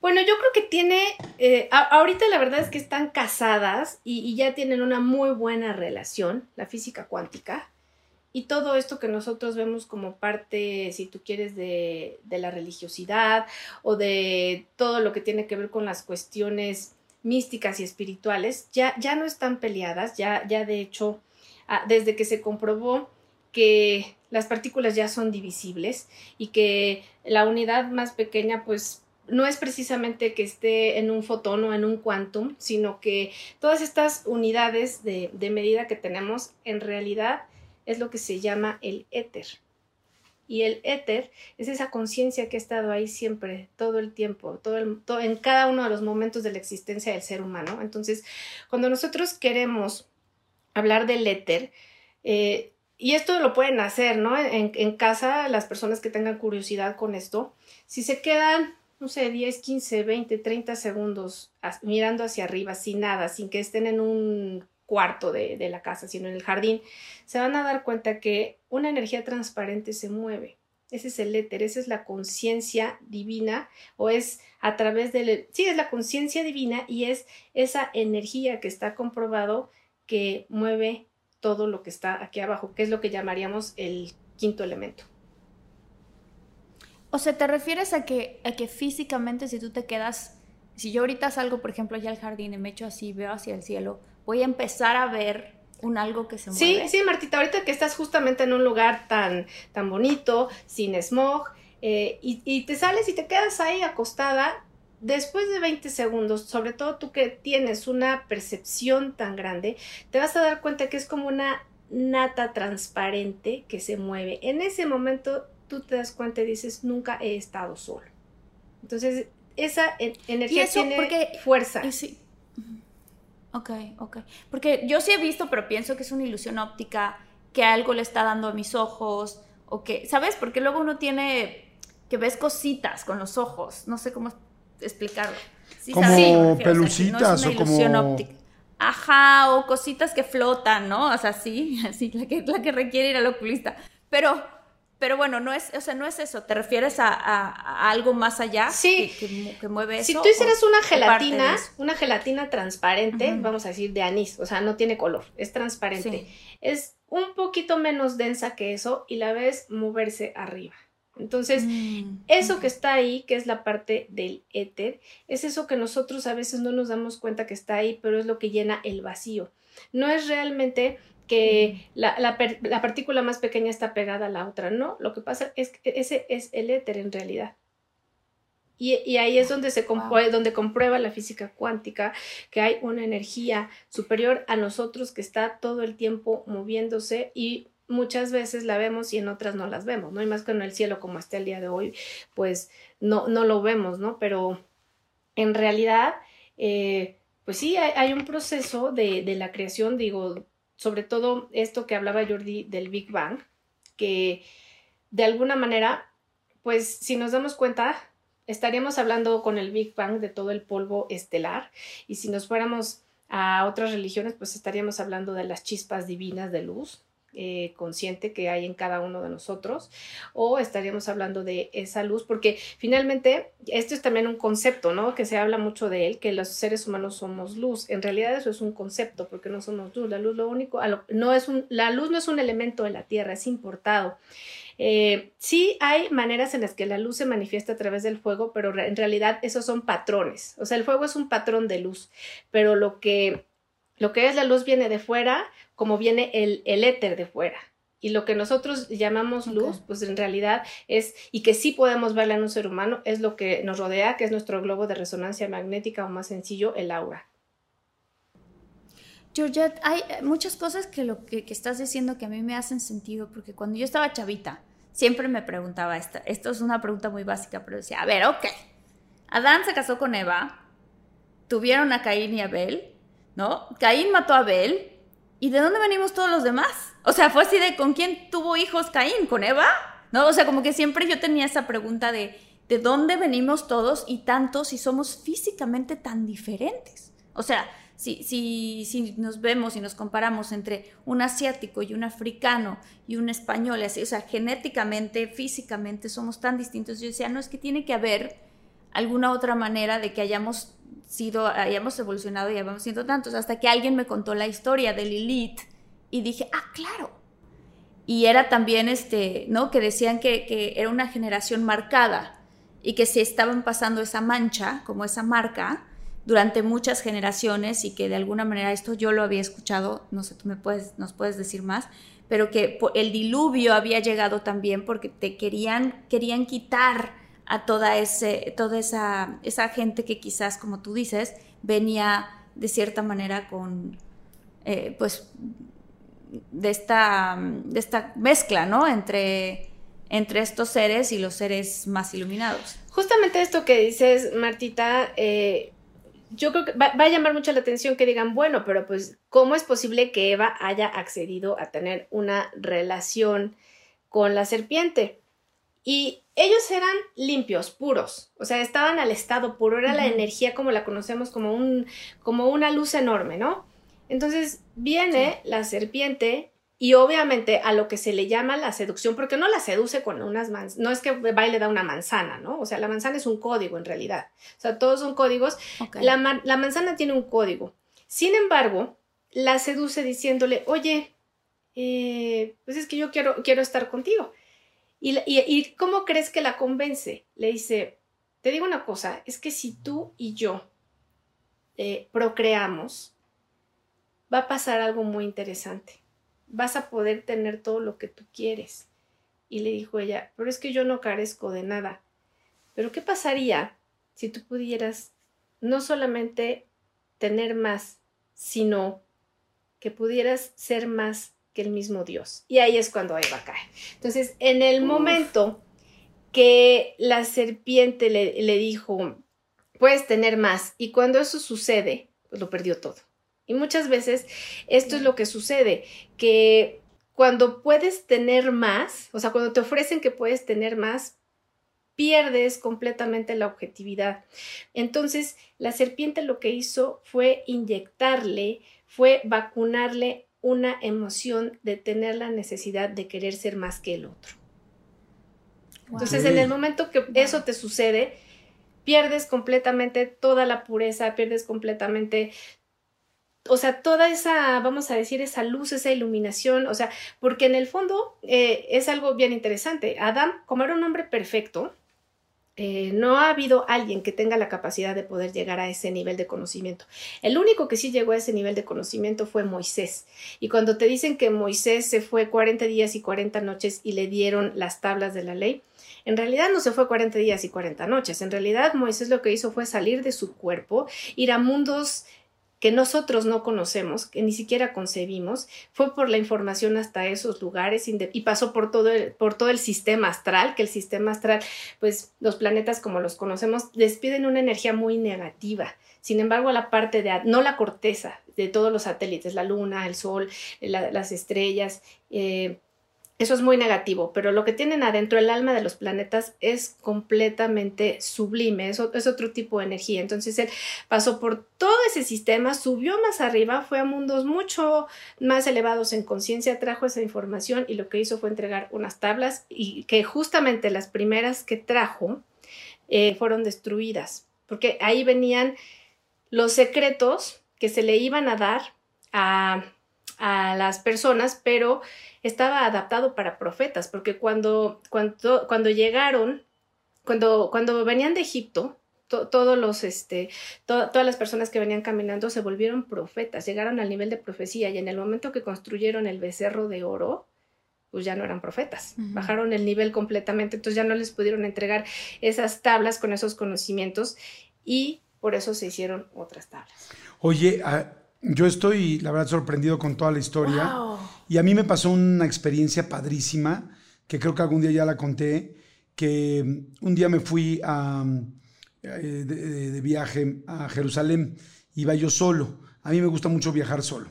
Bueno, yo creo que tiene, eh, ahorita la verdad es que están casadas y, ya tienen una muy buena relación, la física cuántica, y todo esto que nosotros vemos como parte, si tú quieres, de, de la religiosidad o de todo lo que tiene que ver con las cuestiones místicas y espirituales, ya, ya no están peleadas, ya, ya de hecho, desde que se comprobó que las partículas ya son divisibles y que la unidad más pequeña pues no es precisamente que esté en un fotón o en un quantum, sino que todas estas unidades de, medida que tenemos en realidad es lo que se llama el éter. Y el éter es esa conciencia que ha estado ahí siempre, todo el tiempo, todo, en cada uno de los momentos de la existencia del ser humano. Entonces, cuando nosotros queremos hablar del éter, eh, y esto lo pueden hacer, ¿no? En, casa, las personas que tengan curiosidad con esto, si se quedan no sé, 10, 15, 20, 30 segundos mirando hacia arriba, sin nada, sin que estén en un cuarto de, de, la casa, sino en el jardín, se van a dar cuenta que una energía transparente se mueve. Ese es el éter, esa es la conciencia divina, o es a través del... Sí, es la conciencia divina y es esa energía que está comprobado que mueve todo lo que está aquí abajo, que es lo que llamaríamos el quinto elemento. O sea, ¿te refieres a que, a que físicamente si tú te quedas, si yo ahorita salgo, por ejemplo, allá al jardín y me echo así, veo hacia el cielo, voy a empezar a ver un algo que se mueve? Sí, sí, Martita, ahorita que estás justamente en un lugar tan, tan bonito, sin smog, eh, y, y te sales y te quedas ahí acostada, después de 20 segundos, sobre todo tú que tienes una percepción tan grande, te vas a dar cuenta que es como una nata transparente que se mueve. En ese momento tú te das cuenta y dices, nunca he estado solo. Entonces, esa energía tiene fuerza. Sí. Ok, ok. Porque yo sí he visto, pero pienso que es una ilusión óptica, que algo le está dando a mis ojos, o que, ¿sabes? Porque luego uno tiene, que ves cositas con los ojos, no sé cómo explicarlo. como pelucitas o, como... Óptica. Ajá, o cositas que flotan, ¿no? O sea, sí, [LAUGHS] así, la que, la que requiere ir al oculista. Pero Pero bueno, no es, o sea, no es eso. ¿Te refieres a, algo más allá sí. que, mueve eso? Si tú hicieras una gelatina, una gelatina transparente, vamos a decir de anís, o sea, no tiene color, es transparente. Es un poquito menos densa que eso y la ves moverse arriba. Entonces, mm, eso que está ahí, que es la parte del éter, es eso que nosotros a veces no nos damos cuenta que está ahí, pero es lo que llena el vacío. No es realmente que la, la, partícula más pequeña está pegada a la otra, no, lo que pasa es que ese es el éter en realidad. Y, ahí es donde se donde comprueba la física cuántica que hay una energía superior a nosotros que está todo el tiempo moviéndose y muchas veces la vemos y en otras no las vemos, ¿no? Y más que en el cielo como está el día de hoy, pues no, no lo vemos, ¿no? Pero en realidad, eh, pues sí, hay, un proceso de, de, la creación, digo, sobre todo esto que hablaba Jordi del Big Bang, que de alguna manera, pues si nos damos cuenta, estaríamos hablando con el Big Bang de todo el polvo estelar y si nos fuéramos a otras religiones, pues estaríamos hablando de las chispas divinas de luz, eh, consciente que hay en cada uno de nosotros o estaríamos hablando de esa luz porque finalmente esto es también un concepto, ¿no? Que se habla mucho de él, que los seres humanos somos luz. En realidad eso es un concepto porque no somos luz. La luz lo único, no es un, la luz no es un elemento de la Tierra, es importado. Eh, sí hay maneras en las que la luz se manifiesta a través del fuego, pero en realidad esos son patrones. O sea, el fuego es un patrón de luz, pero lo que, lo que es la luz viene de fuera como viene el, el éter de fuera. Y lo que nosotros llamamos luz, pues en realidad es, y que sí podemos verla en un ser humano, es lo que nos rodea, que es nuestro globo de resonancia magnética o más sencillo, el aura. Georgette, hay muchas cosas que lo que, estás diciendo que a mí me hacen sentido, porque cuando yo estaba chavita, siempre me preguntaba esta, esto es una pregunta muy básica, pero decía, a ver, ok, Adán se casó con Eva, tuvieron a Caín y Abel, ¿no? Caín mató a Abel, ¿y de dónde venimos todos los demás? O sea, fue así de, ¿con quién tuvo hijos Caín? ¿Con Eva? ¿No? O sea, como que siempre yo tenía esa pregunta de, ¿de dónde venimos todos y tantos si somos físicamente tan diferentes? O sea, si, si, si nos vemos y nos comparamos entre un asiático y un africano y un español, así, o sea, genéticamente, físicamente somos tan distintos. Yo decía, no, es que tiene que haber alguna otra manera de que hayamos sido, hayamos evolucionado y hayamos sido tantos, hasta que alguien me contó la historia de Lilith y dije, ah, claro. Y era también, este, ¿no? Que decían que, que era una generación marcada y que se estaban pasando esa mancha, como esa marca, durante muchas generaciones y que de alguna manera esto yo lo había escuchado, no sé, tú me puedes, nos puedes decir más, pero que el diluvio había llegado también porque te querían, querían quitar a toda, ese, toda esa, esa gente que quizás, como tú dices, venía de cierta manera con, eh, pues, de esta, de esta mezcla, ¿no? Entre, entre estos seres y los seres más iluminados. Justamente esto que dices, Martita, eh, yo creo que va, va, a llamar mucho la atención que digan, bueno, pero pues, ¿cómo es posible que Eva haya accedido a tener una relación con la serpiente? Y ellos eran limpios, puros, o sea, estaban al estado puro, era la energía como la conocemos, como, un, como una luz enorme, ¿no? Entonces viene la serpiente y obviamente a lo que se le llama la seducción, porque no la seduce con unas manzanas, no es que va y le da una manzana, ¿no? O sea, la manzana es un código en realidad. O sea, todos son códigos. La, manzana tiene un código. Sin embargo, la seduce diciéndole, oye, eh, pues es que yo quiero, quiero estar contigo. Y, cómo crees que la convence? Le dice, te digo una cosa, es que si tú y yo eh, procreamos, va a pasar algo muy interesante. Vas a poder tener todo lo que tú quieres. Y le dijo ella, pero es que yo no carezco de nada. Pero ¿qué pasaría si tú pudieras no solamente tener más, sino que pudieras ser más el mismo Dios. Y ahí es cuando Eva cae. Entonces, en el momento que la serpiente le, le dijo, puedes tener más, y cuando eso sucede, pues lo perdió todo. Y muchas veces esto es lo que sucede, que cuando puedes tener más, o sea, cuando te ofrecen que puedes tener más, pierdes completamente la objetividad. Entonces, la serpiente lo que hizo fue inyectarle, fue vacunarle una emoción de tener la necesidad de querer ser más que el otro. Entonces, en el momento que eso te sucede, pierdes completamente toda la pureza, pierdes completamente o sea, toda esa, vamos a decir, esa luz, esa iluminación, o sea, porque en el fondo eh, es algo bien interesante. Adam, como era un hombre perfecto, eh, no ha habido alguien que tenga la capacidad de poder llegar a ese nivel de conocimiento. El único que sí llegó a ese nivel de conocimiento fue Moisés. Y cuando te dicen que Moisés se fue 40 días y 40 noches y le dieron las tablas de la ley, en realidad no se fue 40 días y 40 noches. En realidad Moisés lo que hizo fue salir de su cuerpo, ir a mundos que nosotros no conocemos, que ni siquiera concebimos, fue por la información hasta esos lugares y pasó por todo, el, por todo el sistema astral, que el sistema astral, pues los planetas como los conocemos, despiden una energía muy negativa. Sin embargo, la parte de, no la corteza de todos los satélites, la luna, el sol, las estrellas, eh, eso es muy negativo, pero lo que tienen adentro el alma de los planetas es completamente sublime, es, es, otro tipo de energía. Entonces él pasó por todo ese sistema, subió más arriba, fue a mundos mucho más elevados en conciencia, trajo esa información y lo que hizo fue entregar unas tablas y que justamente las primeras que trajo eh, fueron destruidas, porque ahí venían los secretos que se le iban a dar a, a las personas, pero estaba adaptado para profetas, porque cuando, cuando, cuando llegaron, cuando, cuando venían de Egipto, todos los, este, todas las personas que venían caminando se volvieron profetas, llegaron al nivel de profecía y en el momento que construyeron el becerro de oro, pues ya no eran profetas, bajaron el nivel completamente, entonces ya no les pudieron entregar esas tablas con esos conocimientos y por eso se hicieron otras tablas. Oye, ah, yo estoy, la verdad, sorprendido con toda la historia. Y a mí me pasó una experiencia padrísima, que creo que algún día ya la conté, que mm, un día me fui a, eh, de, viaje a Jerusalén, iba yo solo. A mí me gusta mucho viajar solo.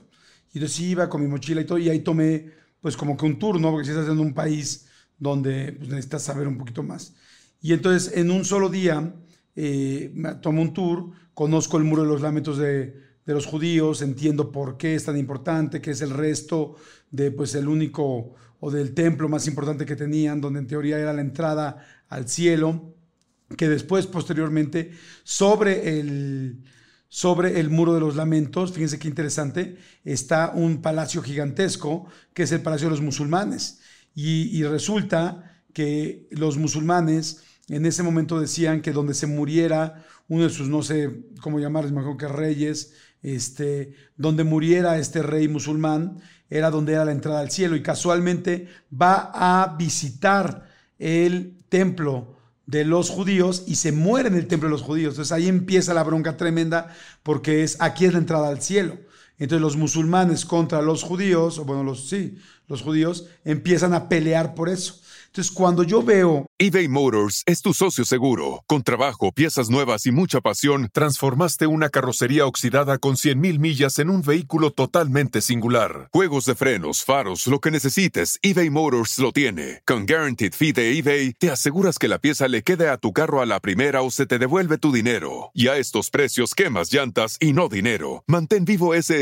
Y entonces iba con mi mochila y todo, y ahí tomé, pues como que un tour, ¿no? Porque si estás en un país donde pues, necesitas saber un poquito más. Y entonces, en un solo día, eh, tomo un tour, conozco el Muro de los Lamentos de de los judíos, entiendo por qué es tan importante, que es el resto de pues el único o del templo más importante que tenían, donde en teoría era la entrada al cielo, que después posteriormente sobre el sobre el muro de los lamentos, fíjense qué interesante, está un palacio gigantesco que es el palacio de los musulmanes. Y, resulta que los musulmanes en ese momento decían que donde se muriera uno de sus, no sé cómo llamarles, mejor que reyes, este, donde muriera este rey musulmán, era donde era la entrada al cielo y casualmente va a visitar el templo de los judíos y se muere en el templo de los judíos. Entonces ahí empieza la bronca tremenda porque es aquí es la entrada al cielo. Entonces los musulmanes contra los judíos, o bueno, los sí, los judíos empiezan a pelear por eso. Entonces, cuando yo veo... eBay Motors es tu socio seguro. Con trabajo, piezas nuevas y mucha pasión, transformaste una carrocería oxidada con 100.000 millas en un vehículo totalmente singular. Juegos de frenos, faros, lo que necesites, eBay Motors lo tiene. Con Guaranteed Fee de eBay, te aseguras que la pieza le quede a tu carro a la primera o se te devuelve tu dinero. Y a estos precios, quemas llantas y no dinero. Mantén vivo ese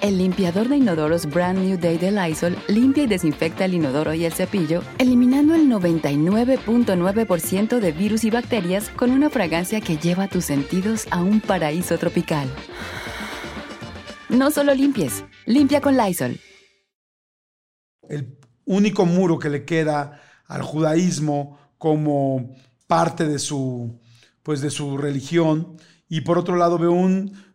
El limpiador de inodoros Brand New Day de Lysol limpia y desinfecta el inodoro y el cepillo, eliminando el 99.9% de virus y bacterias con una fragancia que lleva tus sentidos a un paraíso tropical. No solo limpies, limpia con Lysol. El único muro que le queda al judaísmo como parte de su, pues de su religión. Y por otro lado veo un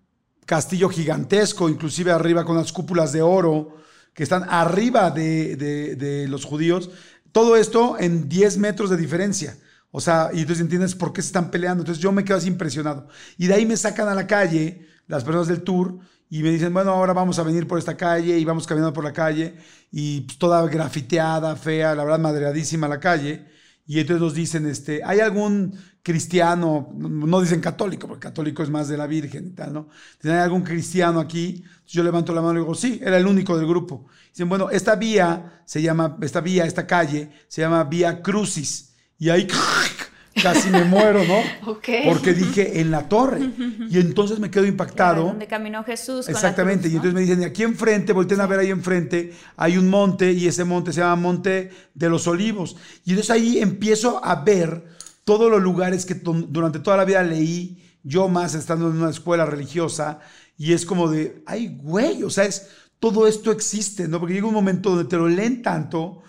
castillo gigantesco, inclusive arriba con las cúpulas de oro, que están arriba de, de los judíos. Todo esto en 10 metros de diferencia. O sea, y entonces entiendes por qué se están peleando. Entonces yo me quedo así impresionado. Y de ahí me sacan a la calle las personas del tour y me dicen, bueno, ahora vamos a venir por esta calle y vamos caminando por la calle y pues, toda grafiteada, fea, la verdad, madreadísima la calle. Y entonces nos dicen, este, ¿hay algún cristiano, no dicen católico, porque católico es más de la Virgen y tal, ¿no? ¿Tiene algún cristiano aquí? Yo levanto la mano y digo, sí, era el único del grupo. Dicen, bueno, esta vía se llama, esta vía, esta calle, se llama Vía Crucis. Y ahí [LAUGHS] casi me muero, ¿no? [LAUGHS] Porque dije en la torre. [LAUGHS] Y entonces me quedo impactado. donde caminó Jesús. Exactamente. Y entonces me dicen, aquí enfrente, volteen a ver ahí enfrente, hay un monte y ese monte se llama Monte de los Olivos. Y entonces ahí empiezo a ver todos los lugares que durante toda la vida leí, yo más estando en una escuela religiosa, y es como de, ay, güey, o sea, es, todo esto existe, ¿no? Porque llega un momento donde te lo leen tanto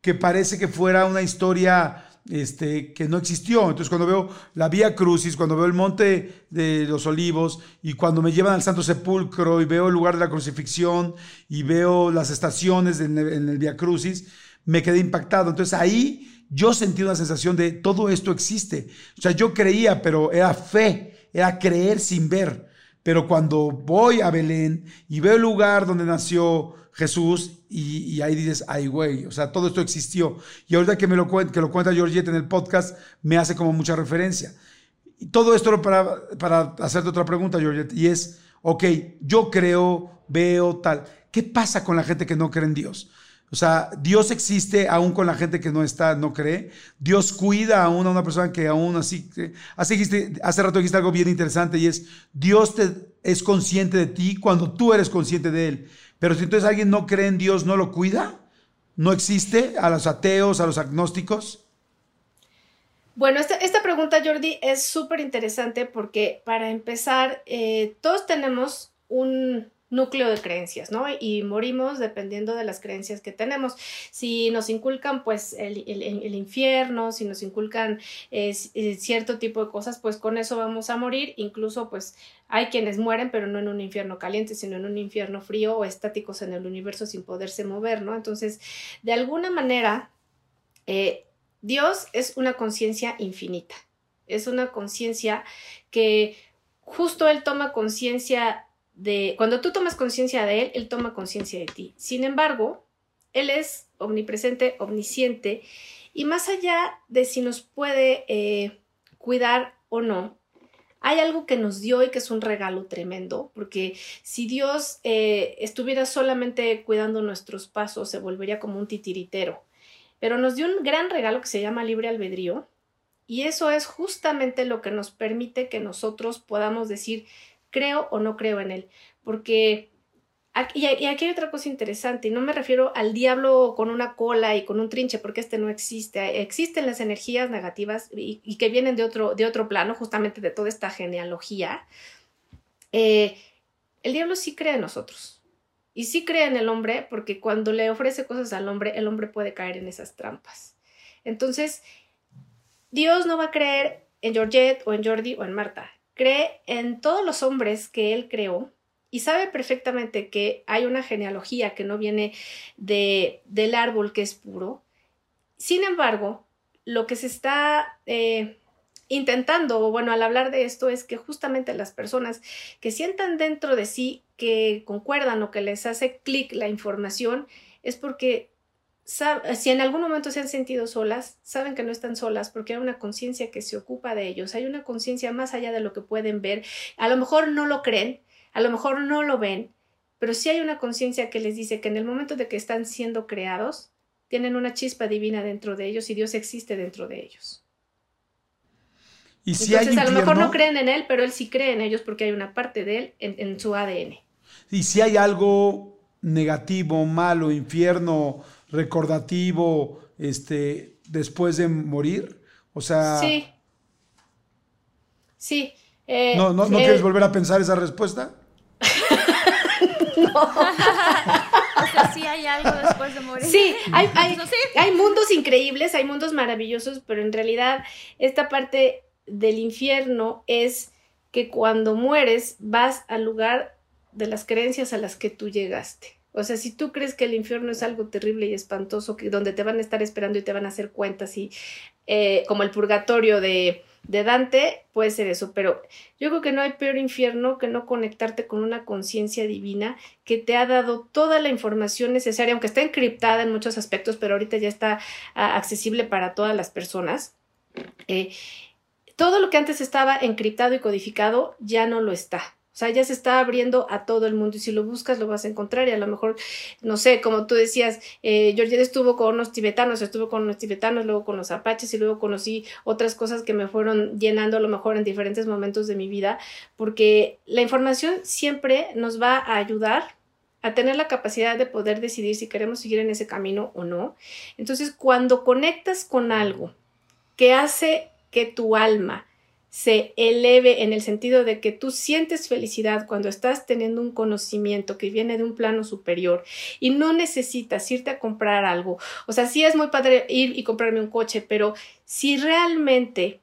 que parece que fuera una historia este, que no existió. Entonces, cuando veo la Vía Crucis, cuando veo el Monte de los Olivos y cuando me llevan al Santo Sepulcro y veo el lugar de la crucifixión y veo las estaciones en el, en el Vía Crucis, me quedé impactado. Entonces, ahí yo sentí una sensación de todo esto existe. O sea, yo creía, pero era fe, era creer sin ver. Pero cuando voy a Belén y veo el lugar donde nació Jesús y, ahí dices, ay güey, o sea, todo esto existió. Y ahorita que me lo, que lo cuenta Georgette en el podcast, me hace como mucha referencia. Y todo esto para, para hacerte otra pregunta, Georgette, y es, ok, yo creo, veo tal. ¿Qué pasa con la gente que no cree en Dios? O sea, Dios existe aún con la gente que no está, no cree. Dios cuida aún a una persona que aún así. Hace, hace rato dijiste algo bien interesante y es: Dios te, es consciente de ti cuando tú eres consciente de Él. Pero si entonces alguien no cree en Dios, ¿no lo cuida? ¿No existe a los ateos, a los agnósticos? Bueno, esta, esta pregunta, Jordi, es súper interesante porque para empezar, eh, todos tenemos un, núcleo de creencias, ¿no? Y morimos dependiendo de las creencias que tenemos. Si nos inculcan, pues, el, el, infierno, si nos inculcan eh, eh, cierto tipo de cosas, pues con eso vamos a morir. Incluso, pues, hay quienes mueren, pero no en un infierno caliente, sino en un infierno frío o estáticos en el universo sin poderse mover, ¿no? Entonces, de alguna manera, eh, Dios es una conciencia infinita. Es una conciencia que justo Él toma conciencia cuando tú tomas conciencia de Él, Él toma conciencia de ti. Sin embargo, Él es omnipresente, omnisciente, y más allá de si nos puede eh, cuidar o no, hay algo que nos dio y que es un regalo tremendo, porque si Dios eh, estuviera solamente cuidando nuestros pasos, se volvería como un titiritero. Pero nos dio un gran regalo que se llama libre albedrío, y eso es justamente lo que nos permite que nosotros podamos decir, creo o no creo en él. Porque, y aquí hay otra cosa interesante, y no me refiero al diablo con una cola y con un trinche, porque este no existe. Existen las energías negativas y, que vienen de otro, de otro plano, justamente de toda esta genealogía. Eh, el diablo sí cree en nosotros. Y sí cree en el hombre porque cuando le ofrece cosas al hombre, el hombre puede caer en esas trampas. Entonces, Dios no va a creer en Georgette o en Jordi o en Marta cree en todos los hombres que él creó y sabe perfectamente que hay una genealogía que no viene de, del árbol que es puro. Sin embargo, lo que se está eh, intentando, bueno, al hablar de esto, es que justamente las personas que sientan dentro de sí que concuerdan o que les hace clic la información, es porque si en algún momento se han sentido solas, saben que no están solas porque hay una conciencia que se ocupa de ellos, hay una conciencia más allá de lo que pueden ver. A lo mejor no lo creen, a lo mejor no lo ven, pero sí hay una conciencia que les dice que en el momento de que están siendo creados, tienen una chispa divina dentro de ellos y Dios existe dentro de ellos. ¿Y si Entonces, a lo mejor no creen en Él, pero Él sí cree en ellos porque hay una parte de Él en, en su ADN. ¿Y si hay algo negativo, malo, infierno, recordativo este, después de morir? O sea... Sí. Sí. Eh, ¿No, no, ¿no eh, quieres volver a pensar esa respuesta? [LAUGHS] no. o sea, sí hay algo después de morir. Sí, hay, [LAUGHS] hay, hay mundos increíbles, hay mundos maravillosos, pero en realidad esta parte del infierno es que cuando mueres vas al lugar de las creencias a las que tú llegaste. O sea, si tú crees que el infierno es algo terrible y espantoso, que donde te van a estar esperando y te van a hacer cuentas y eh, como el purgatorio de, de Dante, puede ser eso, pero yo creo que no hay peor infierno que no conectarte con una conciencia divina que te ha dado toda la información necesaria, aunque está encriptada en muchos aspectos, pero ahorita ya está ah, accesible para todas las personas. Eh, todo lo que antes estaba encriptado y codificado ya no lo está. O sea, ya se está abriendo a todo el mundo y si lo buscas lo vas a encontrar y a lo mejor, no sé, como tú decías, eh, Georgette estuvo con unos tibetanos, estuvo con unos tibetanos, luego con los apaches y luego conocí otras cosas que me fueron llenando a lo mejor en diferentes momentos de mi vida, porque la información siempre nos va a ayudar a tener la capacidad de poder decidir si queremos seguir en ese camino o no. Entonces, cuando conectas con algo que hace que tu alma se eleve en el sentido de que tú sientes felicidad cuando estás teniendo un conocimiento que viene de un plano superior y no necesitas irte a comprar algo. O sea, sí es muy padre ir y comprarme un coche, pero si realmente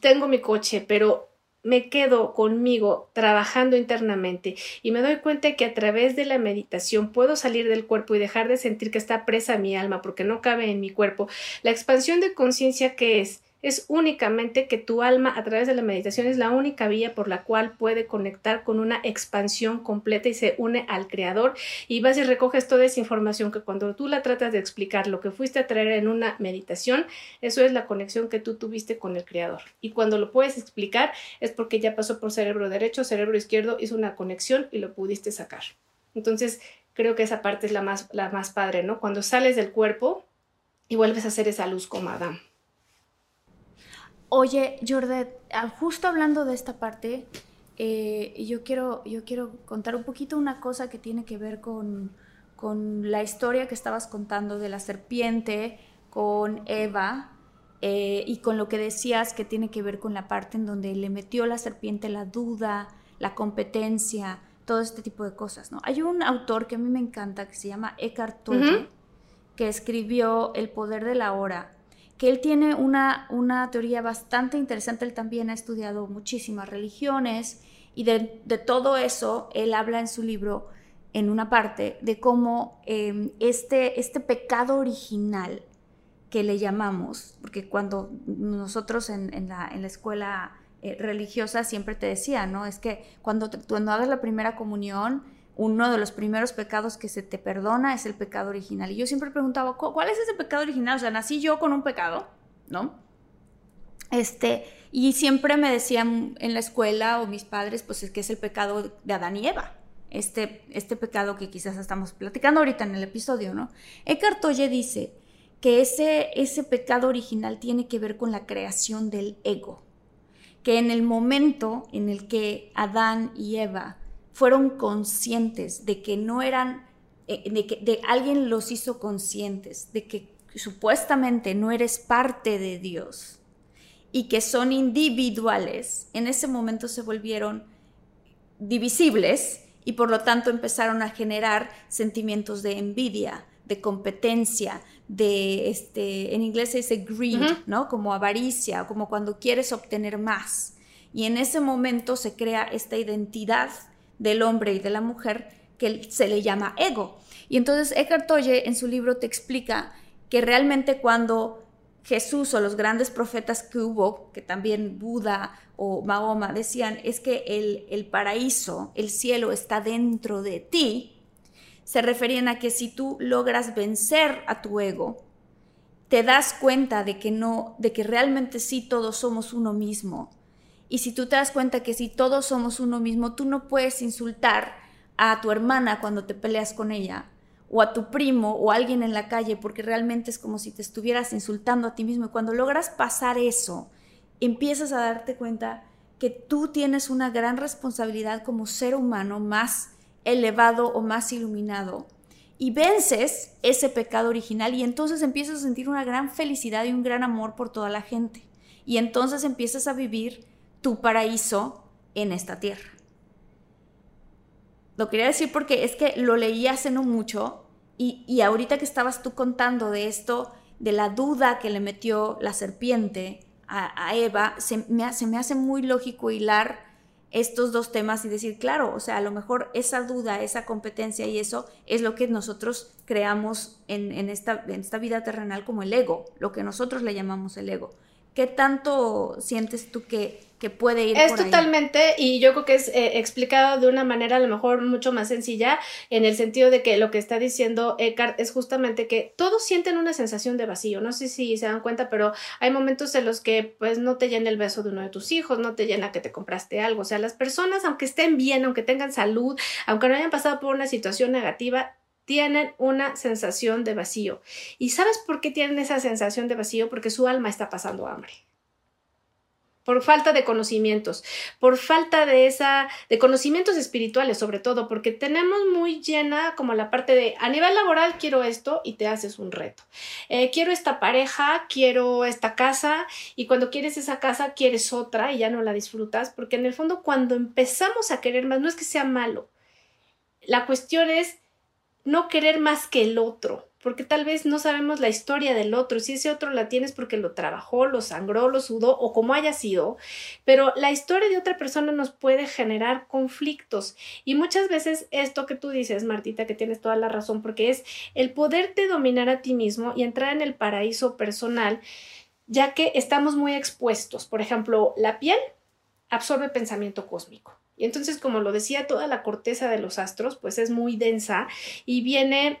tengo mi coche, pero me quedo conmigo trabajando internamente y me doy cuenta que a través de la meditación puedo salir del cuerpo y dejar de sentir que está presa mi alma porque no cabe en mi cuerpo, la expansión de conciencia que es es únicamente que tu alma a través de la meditación es la única vía por la cual puede conectar con una expansión completa y se une al creador y vas y recoges toda esa información que cuando tú la tratas de explicar lo que fuiste a traer en una meditación, eso es la conexión que tú tuviste con el creador. Y cuando lo puedes explicar es porque ya pasó por cerebro derecho, cerebro izquierdo, hizo una conexión y lo pudiste sacar. Entonces, creo que esa parte es la más, la más padre, ¿no? Cuando sales del cuerpo y vuelves a hacer esa luz como Adam. Oye, Jordet, ah, justo hablando de esta parte, eh, yo, quiero, yo quiero contar un poquito una cosa que tiene que ver con, la historia que estabas contando de la serpiente con Eva eh, y con lo que decías que tiene que ver con la parte en donde le metió la serpiente la duda, la competencia, todo este tipo de cosas. ¿no? Hay un autor que a mí me encanta que se llama Eckhart Tolle, que escribió El poder de la hora que él tiene una, una teoría bastante interesante, él también ha estudiado muchísimas religiones y de, todo eso él habla en su libro en una parte de cómo em, este, este pecado original que le llamamos, porque cuando nosotros en, la, escuela eh, religiosa siempre te decían, ¿no? Es que cuando, cuando hagas la primera comunión, uno de los primeros pecados que se te perdona es el pecado original. Y yo siempre preguntaba, ¿cuál es ese pecado original? O sea, nací yo con un pecado, ¿no? Este, y siempre me decían en la escuela o mis padres, pues es que es el pecado de Adán y Eva. Este, este pecado que quizás estamos platicando ahorita en el episodio, ¿no? Eckhart Tolle dice que ese, ese pecado original tiene que ver con la creación del ego, que en el momento en el que Adán y Eva fueron conscientes de que no eran, eh, de que de, alguien los hizo conscientes de que supuestamente no eres parte de Dios y que son individuales, en ese momento se volvieron divisibles y por lo tanto empezaron a generar sentimientos de envidia, de competencia, de este, en inglés se dice greed, ¿no? Como avaricia, como cuando quieres obtener más. Y en ese momento se crea esta identidad del hombre y de la mujer que se le llama ego. Y entonces Eckhart Tolle en su libro te explica que realmente cuando Jesús o los grandes profetas que hubo, que también Buda o Mahoma decían, es que el, el paraíso, el cielo está dentro de ti, se referían a que si tú logras vencer a tu ego, te das cuenta de que no, de que realmente sí todos somos uno mismo y si tú te das cuenta que si todos somos uno mismo, tú no puedes insultar a tu hermana cuando te peleas con ella, o a tu primo o a alguien en la calle, porque realmente es como si te estuvieras insultando a ti mismo. Y cuando logras pasar eso, empiezas a darte cuenta que tú tienes una gran responsabilidad como ser humano más elevado o más iluminado. Y vences ese pecado original y entonces empiezas a sentir una gran felicidad y un gran amor por toda la gente. Y entonces empiezas a vivir tu paraíso en esta tierra. Lo quería decir porque es que lo leí hace no mucho y, ahorita que estabas tú contando de esto, de la duda que le metió la serpiente a, Eva, se me, hace, me hace muy lógico hilar estos dos temas y decir, claro, o sea, a lo mejor esa duda, esa competencia y eso es lo que nosotros creamos en, esta, en esta vida terrenal como el ego, lo que nosotros le llamamos el ego ¿Qué tanto sientes tú que, que puede ir es por ahí? totalmente y yo creo que es eh, explicado de una manera a lo mejor mucho más sencilla en el sentido de que lo que está diciendo Eckhart es justamente que todos sienten una sensación de vacío no sé si se dan cuenta pero hay momentos en los que pues no te llena el beso de uno de tus hijos no te llena que te compraste algo o sea las personas aunque estén bien aunque tengan salud aunque no hayan pasado por una situación negativa tienen una sensación de vacío. ¿Y sabes por qué tienen esa sensación de vacío? Porque su alma está pasando hambre. Por falta de conocimientos, por falta de esa, de conocimientos espirituales sobre todo, porque tenemos muy llena como la parte de a nivel laboral quiero esto y te haces un reto. Eh, quiero esta pareja, quiero esta casa y cuando quieres esa casa quieres otra y ya no la disfrutas, porque en el fondo cuando empezamos a querer más, no es que sea malo, la cuestión es no querer más que el otro, porque tal vez no sabemos la historia del otro, si ese otro la tienes porque lo trabajó, lo sangró, lo sudó o como haya sido, pero la historia de otra persona nos puede generar conflictos y muchas veces esto que tú dices, Martita, que tienes toda la razón, porque es el poderte dominar a ti mismo y entrar en el paraíso personal, ya que estamos muy expuestos. Por ejemplo, la piel absorbe pensamiento cósmico. Y entonces, como lo decía, toda la corteza de los astros, pues es muy densa y viene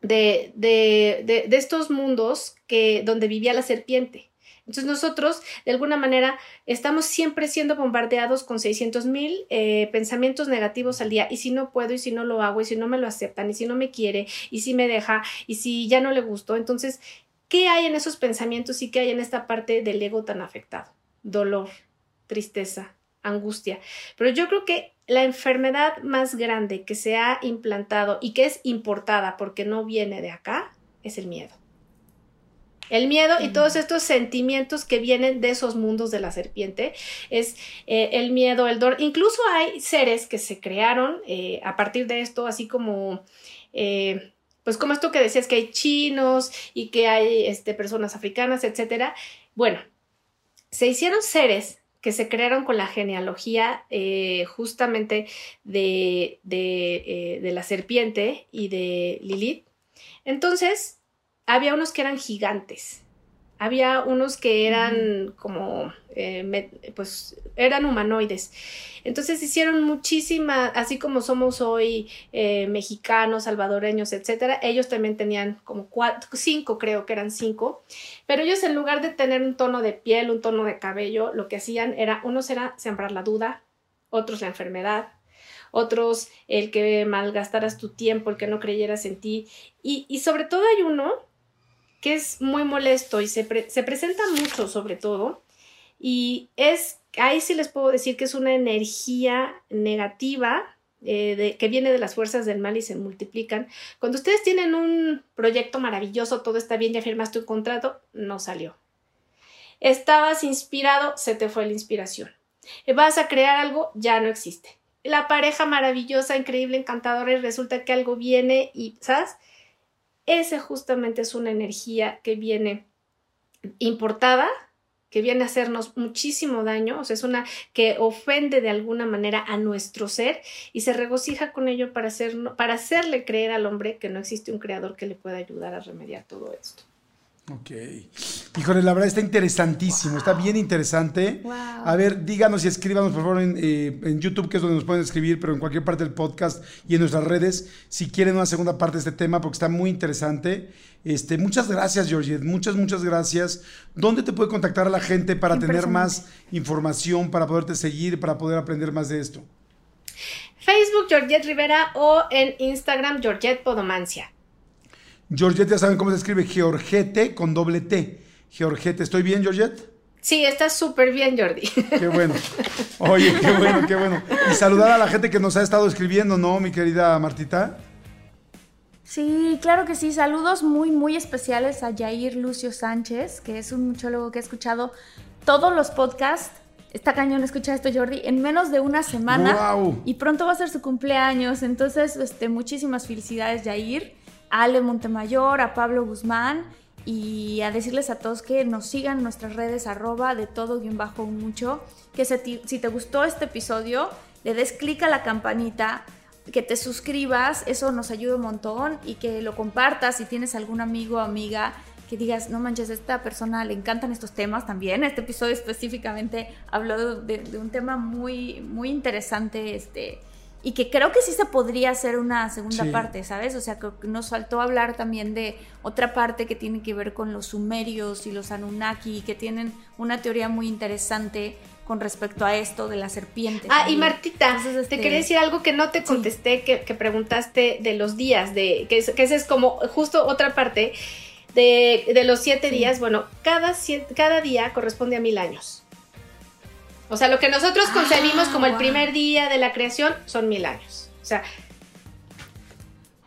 de, de, de, de estos mundos que, donde vivía la serpiente. Entonces nosotros, de alguna manera, estamos siempre siendo bombardeados con 600 mil eh, pensamientos negativos al día. Y si no puedo, y si no lo hago, y si no me lo aceptan, y si no me quiere, y si me deja, y si ya no le gustó. Entonces, ¿qué hay en esos pensamientos y qué hay en esta parte del ego tan afectado? Dolor, tristeza, angustia. Pero yo creo que la enfermedad más grande que se ha implantado y que es importada porque no viene de acá es el miedo. El miedo y todos estos sentimientos que vienen de esos mundos de la serpiente es eh, el miedo, el dolor. Incluso hay seres que se crearon eh, a partir de esto, así como eh, pues como esto que decías que hay chinos y que hay este, personas africanas, etcétera. Bueno, se hicieron seres que se crearon con la genealogía eh, justamente de, de, eh, de, la serpiente y de Lilith. Entonces, había unos que eran gigantes, había unos que eran como, eh, pues, eran humanoides. Entonces hicieron muchísima, así como somos hoy eh, mexicanos, salvadoreños, etcétera, ellos también tenían como cuatro, cinco, creo que eran cinco, pero ellos en lugar de tener un tono de piel, un tono de cabello, lo que hacían era, unos era sembrar la duda, otros la enfermedad, otros el que malgastaras tu tiempo, el que no creyeras en ti, y, y sobre todo hay uno que es muy molesto y se, se presenta mucho sobre todo, y es ahí sí les puedo decir que es una energía negativa eh, de, que viene de las fuerzas del mal y se multiplican. Cuando ustedes tienen un proyecto maravilloso, todo está bien, ya firmaste un contrato, no salió. Estabas inspirado, se te fue la inspiración. Vas a crear algo, ya no existe. La pareja maravillosa, increíble, encantadora y resulta que algo viene y, ¿sabes? Ese justamente es una energía que viene importada que viene a hacernos muchísimo daño, o sea, es una que ofende de alguna manera a nuestro ser y se regocija con ello para, hacer, para hacerle creer al hombre que no existe un creador que le pueda ayudar a remediar todo esto. Ok. Híjole, la verdad está interesantísimo, wow. está bien interesante. Wow. A ver, díganos y escríbanos por favor en, eh, en, YouTube, que es donde nos pueden escribir, pero en cualquier parte del podcast y en nuestras redes, si quieren una segunda parte de este tema, porque está muy interesante. Este, muchas gracias, Georgette, muchas, muchas gracias. ¿Dónde te puede contactar a la gente para tener más información, para poderte seguir, para poder aprender más de esto? Facebook, Georgette Rivera, o en Instagram, Georgette Podomancia. Georgette, ya saben cómo se escribe Georgette con doble T. Georgette, ¿estoy bien, Georgette? Sí, estás súper bien, Jordi. Qué bueno. Oye, qué bueno, qué bueno. Y saludar a la gente que nos ha estado escribiendo, ¿no, mi querida Martita? Sí, claro que sí. Saludos muy, muy especiales a Jair Lucio Sánchez, que es un muchólogo que ha escuchado todos los podcasts. Está cañón escuchar esto, Jordi, en menos de una semana. Wow. Y pronto va a ser su cumpleaños. Entonces, este, muchísimas felicidades, Jair a Ale Montemayor, a Pablo Guzmán y a decirles a todos que nos sigan en nuestras redes arroba de todo guion bajo mucho, que si, te gustó este episodio, le des clic a la campanita, que te suscribas, eso nos ayuda un montón y que lo compartas si tienes algún amigo o amiga que digas, no manches, a esta persona le encantan estos temas también. Este episodio específicamente habló de, de un tema muy, muy interesante, este, y que creo que sí se podría hacer una segunda Sí. parte, ¿sabes? O sea, creo que nos faltó hablar también de otra parte que tiene que ver con los sumerios y los Anunnaki, que tienen una teoría muy interesante con respecto a esto de la serpiente. Ah, y. Martita, Entonces, te este, quería decir algo que no te contesté, que, que preguntaste de los días, de que, que ese es como justo otra parte de, de los siete Sí. días. Bueno, cada, siete- cada día corresponde a mil años. O sea, lo que nosotros Ah, concebimos como el primer día de la creación son mil años. O sea,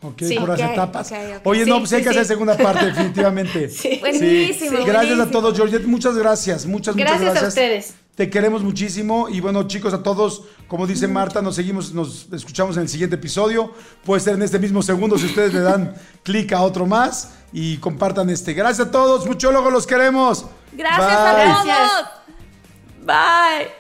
Ok, Sí. por las Ok, etapas. Oye, Sí, no, pues hay sí, que hacer segunda parte, definitivamente. [LAUGHS] Sí. Buenísimo, Gracias a todos, Georgette. Muchas gracias. Muchas, muchas gracias, gracias. a ustedes. Te queremos muchísimo. Y bueno, chicos, a todos, como dice Marta, nos seguimos, nos escuchamos en el siguiente episodio. Puede ser en este mismo segundo si ustedes le dan [LAUGHS] clic a otro más y compartan este. Gracias a todos, muchólogos, los queremos. Gracias Bye. a todos. Bye.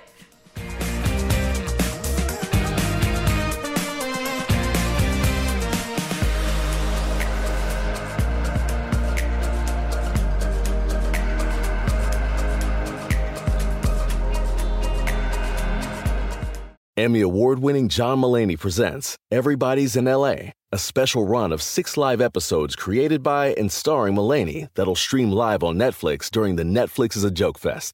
Emmy award winning John Mullaney presents Everybody's in LA, a special run of six live episodes created by and starring Mullaney that'll stream live on Netflix during the Netflix is a Joke Fest.